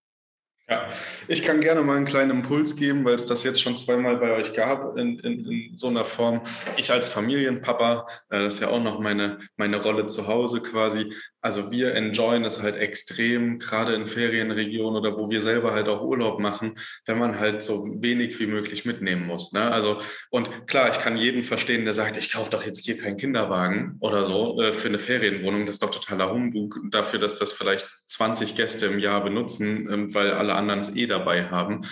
Ja, ich kann gerne mal einen kleinen Impuls geben, weil es das jetzt schon zweimal bei euch gab in, in, in so einer Form. Ich als Familienpapa, äh, das ist ja auch noch meine, meine Rolle zu Hause quasi, also wir enjoyen es halt extrem, gerade in Ferienregionen oder wo wir selber halt auch Urlaub machen, wenn man halt so wenig wie möglich mitnehmen muss. Ne? Also, und klar, ich kann jeden verstehen, der sagt, ich kaufe doch jetzt hier keinen Kinderwagen oder so äh, für eine Ferienwohnung. Das ist doch totaler Humbug dafür, dass das vielleicht 20 Gäste im Jahr benutzen, ähm, weil alle anderen es eh dabei haben.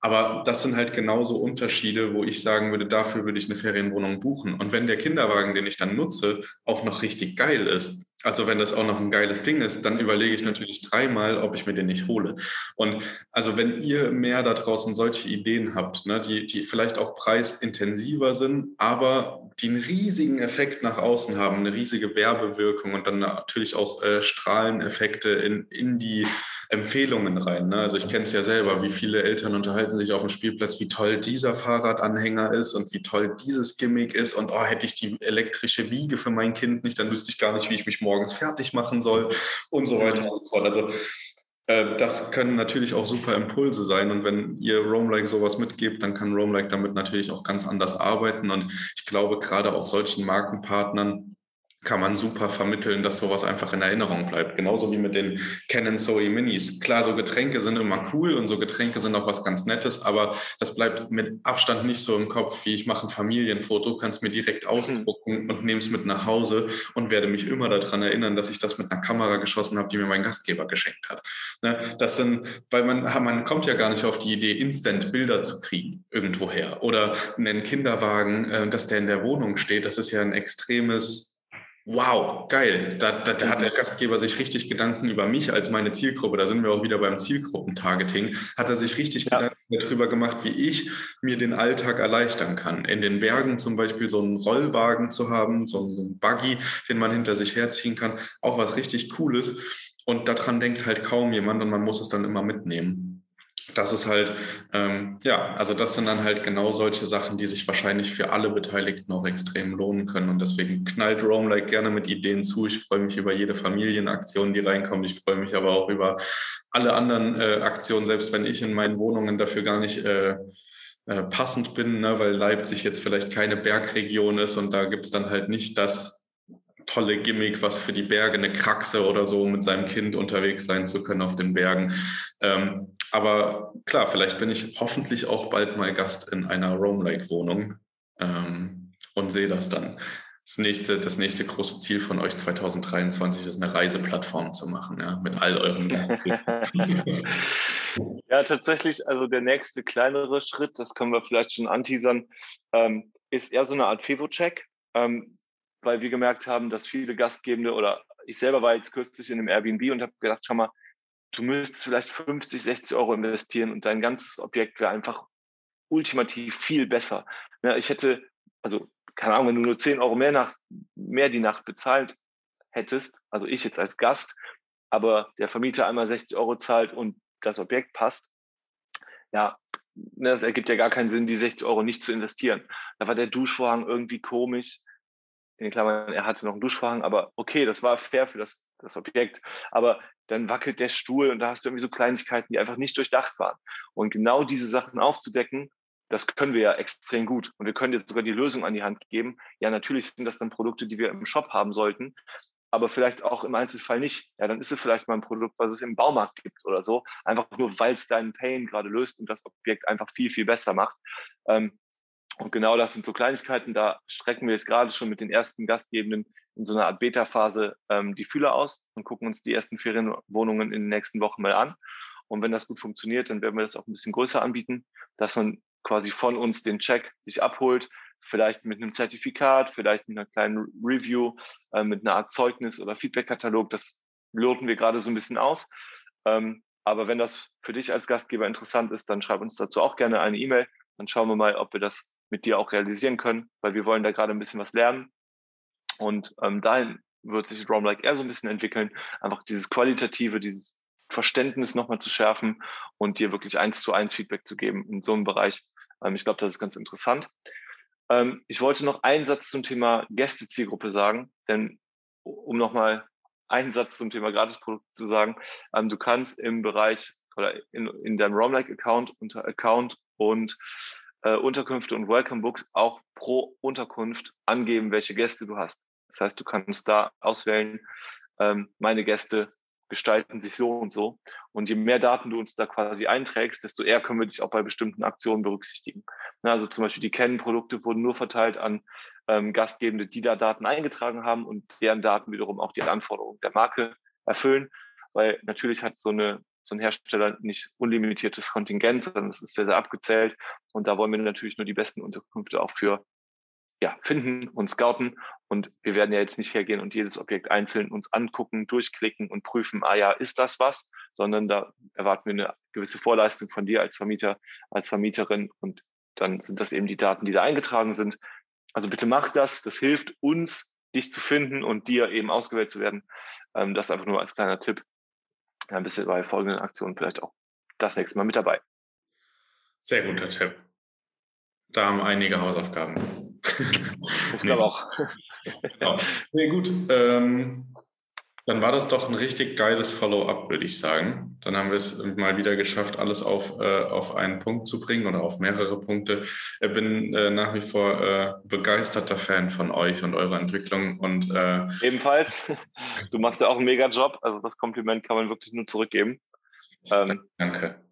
Aber das sind halt genauso Unterschiede, wo ich sagen würde, dafür würde ich eine Ferienwohnung buchen. Und wenn der Kinderwagen, den ich dann nutze, auch noch richtig geil ist, also wenn das auch noch ein geiles Ding ist, dann überlege ich natürlich dreimal, ob ich mir den nicht hole. Und also wenn ihr mehr da draußen solche Ideen habt, ne, die, die vielleicht auch preisintensiver sind, aber die einen riesigen Effekt nach außen haben, eine riesige Werbewirkung und dann natürlich auch äh, Strahleneffekte in, in die Empfehlungen rein. Ne? Also ich kenne es ja selber, wie viele Eltern unterhalten sich auf dem Spielplatz, wie toll dieser Fahrradanhänger ist und wie toll dieses Gimmick ist und oh, hätte ich die elektrische Wiege für mein Kind nicht, dann wüsste ich gar nicht, wie ich mich morgens fertig machen soll und so weiter und so fort. Also äh, das können natürlich auch super Impulse sein. Und wenn ihr Roamlike sowas mitgebt, dann kann Roamlike damit natürlich auch ganz anders arbeiten. Und ich glaube, gerade auch solchen Markenpartnern kann man super vermitteln, dass sowas einfach in Erinnerung bleibt. Genauso wie mit den Canon Zoe Minis. Klar, so Getränke sind immer cool und so Getränke sind auch was ganz Nettes, aber das bleibt mit Abstand nicht so im Kopf, wie ich mache ein Familienfoto, kann es mir direkt hm. ausdrucken mhm. und nehme es mit nach Hause und werde mich immer daran erinnern, dass ich das mit einer Kamera geschossen habe, die mir mein Gastgeber geschenkt hat. Ne? Das sind, weil man, man kommt ja gar nicht auf die Idee, instant Bilder zu kriegen irgendwoher oder einen Kinderwagen, äh, dass der in der Wohnung steht. Das ist ja ein extremes Wow, geil. Da, da, da, hat der Gastgeber sich richtig Gedanken über mich als meine Zielgruppe, da sind wir auch wieder beim Zielgruppentargeting, hat er sich richtig ja. Gedanken darüber gemacht, wie ich mir den Alltag erleichtern kann. In den Bergen zum Beispiel so einen Rollwagen zu haben, so einen Buggy, den man hinter sich herziehen kann, auch was richtig Cooles. Und daran denkt halt kaum jemand und man muss es dann immer mitnehmen das ist halt, ähm, ja, also das sind dann halt genau solche Sachen, die sich wahrscheinlich für alle Beteiligten auch extrem lohnen können. Und deswegen knallt Roam like gerne mit Ideen zu. Ich freue mich über jede Familienaktion, die reinkommt. Ich freue mich aber auch über alle anderen äh, Aktionen, selbst wenn ich in meinen Wohnungen dafür gar nicht äh, äh, passend bin, ne, weil Leipzig jetzt vielleicht keine Bergregion ist und da gibt es dann halt nicht das tolle Gimmick, was für die Berge, eine Kraxe oder so, mit seinem Kind unterwegs sein zu können auf den Bergen. Ähm, aber klar, vielleicht bin ich hoffentlich auch bald mal Gast in einer Rome Lake Wohnung ähm, und sehe das dann. Das nächste, das nächste große Ziel von euch 2023 ist eine Reiseplattform zu machen, ja, mit all euren Ja, tatsächlich, also der nächste kleinere Schritt, das können wir vielleicht schon anteasern, ähm, ist eher so eine Art Fevo-Check. Ähm, weil wir gemerkt haben, dass viele Gastgebende oder ich selber war jetzt kürzlich in einem Airbnb und habe gedacht, schau mal, du müsstest vielleicht 50, 60 Euro investieren und dein ganzes Objekt wäre einfach ultimativ viel besser. Ja, ich hätte, also keine Ahnung, wenn du nur 10 Euro mehr, nach, mehr die Nacht bezahlt hättest, also ich jetzt als Gast, aber der Vermieter einmal 60 Euro zahlt und das Objekt passt, ja, ne, das ergibt ja gar keinen Sinn, die 60 Euro nicht zu investieren. Da war der Duschvorhang irgendwie komisch in Klammern, er hatte noch einen Duschvorhang, aber okay, das war fair für das, das Objekt. Aber dann wackelt der Stuhl und da hast du irgendwie so Kleinigkeiten, die einfach nicht durchdacht waren. Und genau diese Sachen aufzudecken, das können wir ja extrem gut. Und wir können jetzt sogar die Lösung an die Hand geben. Ja, natürlich sind das dann Produkte, die wir im Shop haben sollten, aber vielleicht auch im Einzelfall nicht. Ja, dann ist es vielleicht mal ein Produkt, was es im Baumarkt gibt oder so. Einfach nur, weil es deinen Pain gerade löst und das Objekt einfach viel, viel besser macht. Ähm, und genau das sind so Kleinigkeiten, da strecken wir jetzt gerade schon mit den ersten Gastgebenden in so einer Art Beta-Phase ähm, die Fühler aus und gucken uns die ersten Ferienwohnungen in den nächsten Wochen mal an. Und wenn das gut funktioniert, dann werden wir das auch ein bisschen größer anbieten, dass man quasi von uns den Check sich abholt, vielleicht mit einem Zertifikat, vielleicht mit einer kleinen Review, äh, mit einer Art Zeugnis oder Feedback-Katalog. Das loten wir gerade so ein bisschen aus. Ähm, aber wenn das für dich als Gastgeber interessant ist, dann schreib uns dazu auch gerne eine E-Mail. Dann schauen wir mal, ob wir das mit dir auch realisieren können, weil wir wollen da gerade ein bisschen was lernen. Und ähm, dahin wird sich Rom Like eher so ein bisschen entwickeln, einfach dieses Qualitative, dieses Verständnis nochmal zu schärfen und dir wirklich eins zu eins Feedback zu geben in so einem Bereich. Ähm, ich glaube, das ist ganz interessant. Ähm, ich wollte noch einen Satz zum Thema Gästezielgruppe sagen, denn um nochmal einen Satz zum Thema Gratisprodukt zu sagen, ähm, du kannst im Bereich oder in, in deinem Romlike-Account unter Account und äh, Unterkünfte und Welcome Books auch pro Unterkunft angeben, welche Gäste du hast. Das heißt, du kannst da auswählen, ähm, meine Gäste gestalten sich so und so. Und je mehr Daten du uns da quasi einträgst, desto eher können wir dich auch bei bestimmten Aktionen berücksichtigen. Also zum Beispiel die Canon-Produkte wurden nur verteilt an ähm, Gastgebende, die da Daten eingetragen haben und deren Daten wiederum auch die Anforderungen der Marke erfüllen. Weil natürlich hat so eine so ein Hersteller nicht unlimitiertes Kontingent, sondern es ist sehr, sehr abgezählt. Und da wollen wir natürlich nur die besten Unterkünfte auch für ja, finden und scouten. Und wir werden ja jetzt nicht hergehen und jedes Objekt einzeln uns angucken, durchklicken und prüfen, ah ja, ist das was? Sondern da erwarten wir eine gewisse Vorleistung von dir als Vermieter, als Vermieterin. Und dann sind das eben die Daten, die da eingetragen sind. Also bitte mach das. Das hilft uns, dich zu finden und dir eben ausgewählt zu werden. Ähm, das einfach nur als kleiner Tipp dann bist du bei folgenden Aktionen vielleicht auch das nächste Mal mit dabei. Sehr guter Tipp. Da haben einige Hausaufgaben. Ich glaube auch. ja. Nee, gut. Ähm, Dann war das doch ein richtig geiles Follow-up, würde ich sagen. Dann haben wir es mal wieder geschafft, alles auf, äh, auf einen Punkt zu bringen oder auf mehrere Punkte. Ich bin äh, nach wie vor äh, begeisterter Fan von euch und eurer Entwicklung. Und, äh, Ebenfalls. Du machst ja auch einen mega Job. Also das Kompliment kann man wirklich nur zurückgeben. Ähm, danke.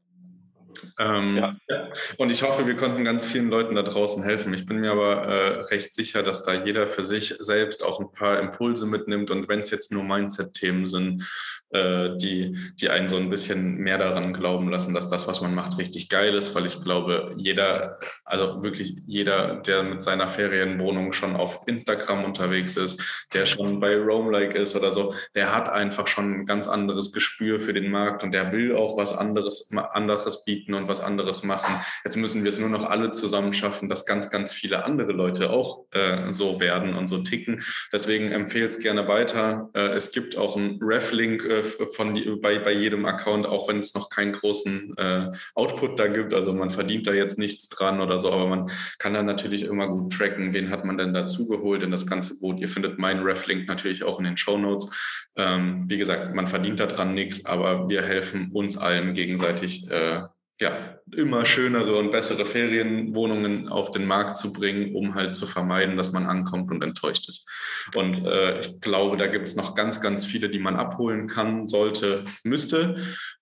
Ähm, ja. ja. Und ich hoffe, wir konnten ganz vielen Leuten da draußen helfen. Ich bin mir aber äh, recht sicher, dass da jeder für sich selbst auch ein paar Impulse mitnimmt. Und wenn es jetzt nur Mindset-Themen sind, äh, die, die einen so ein bisschen mehr daran glauben lassen, dass das, was man macht, richtig geil ist, weil ich glaube, jeder, also wirklich jeder, der mit seiner Ferienwohnung schon auf Instagram unterwegs ist, der schon bei Roamlike ist oder so, der hat einfach schon ein ganz anderes Gespür für den Markt und der will auch was anderes, anderes bieten und was anderes machen. Jetzt müssen wir es nur noch alle zusammen schaffen, dass ganz, ganz viele andere Leute auch äh, so werden und so ticken. Deswegen empfehle es gerne weiter. Äh, es gibt auch einen Reflink äh, von, bei, bei jedem Account, auch wenn es noch keinen großen äh, Output da gibt. Also man verdient da jetzt nichts dran oder so, aber man kann dann natürlich immer gut tracken, wen hat man denn dazugeholt in das ganze Boot. Ihr findet meinen Reflink natürlich auch in den Show Notes. Ähm, wie gesagt, man verdient daran nichts, aber wir helfen uns allen gegenseitig äh, ja, immer schönere und bessere Ferienwohnungen auf den Markt zu bringen, um halt zu vermeiden, dass man ankommt und enttäuscht ist. Und äh, ich glaube, da gibt es noch ganz, ganz viele, die man abholen kann, sollte, müsste.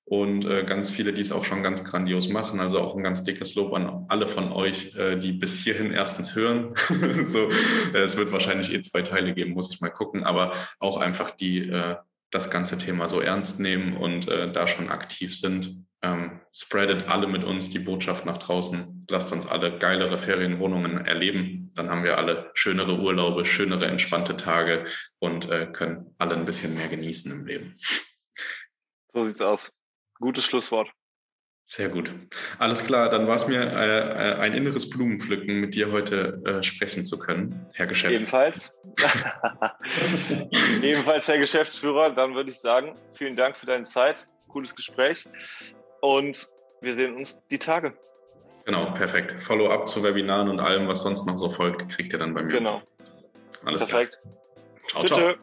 Und äh, ganz viele, die es auch schon ganz grandios machen. Also auch ein ganz dickes Lob an alle von euch, äh, die bis hierhin erstens hören. so, äh, es wird wahrscheinlich eh zwei Teile geben, muss ich mal gucken, aber auch einfach die äh, das ganze Thema so ernst nehmen und äh, da schon aktiv sind ähm, spreadet alle mit uns die Botschaft nach draußen. Lasst uns alle geilere Ferienwohnungen erleben. Dann haben wir alle schönere Urlaube, schönere, entspannte Tage und äh, können alle ein bisschen mehr genießen im Leben. So sieht's aus. Gutes Schlusswort. Sehr gut. Alles klar, dann war es mir äh, äh, ein inneres Blumenpflücken, mit dir heute äh, sprechen zu können, Herr Geschäftsführer. Ebenfalls. Ebenfalls, Herr Geschäftsführer. Dann würde ich sagen, vielen Dank für deine Zeit. Cooles Gespräch. Und wir sehen uns die Tage. Genau, perfekt. Follow-up zu Webinaren und allem, was sonst noch so folgt, kriegt ihr dann bei mir. Genau. Alles perfekt. Klar. Ciao, ciao.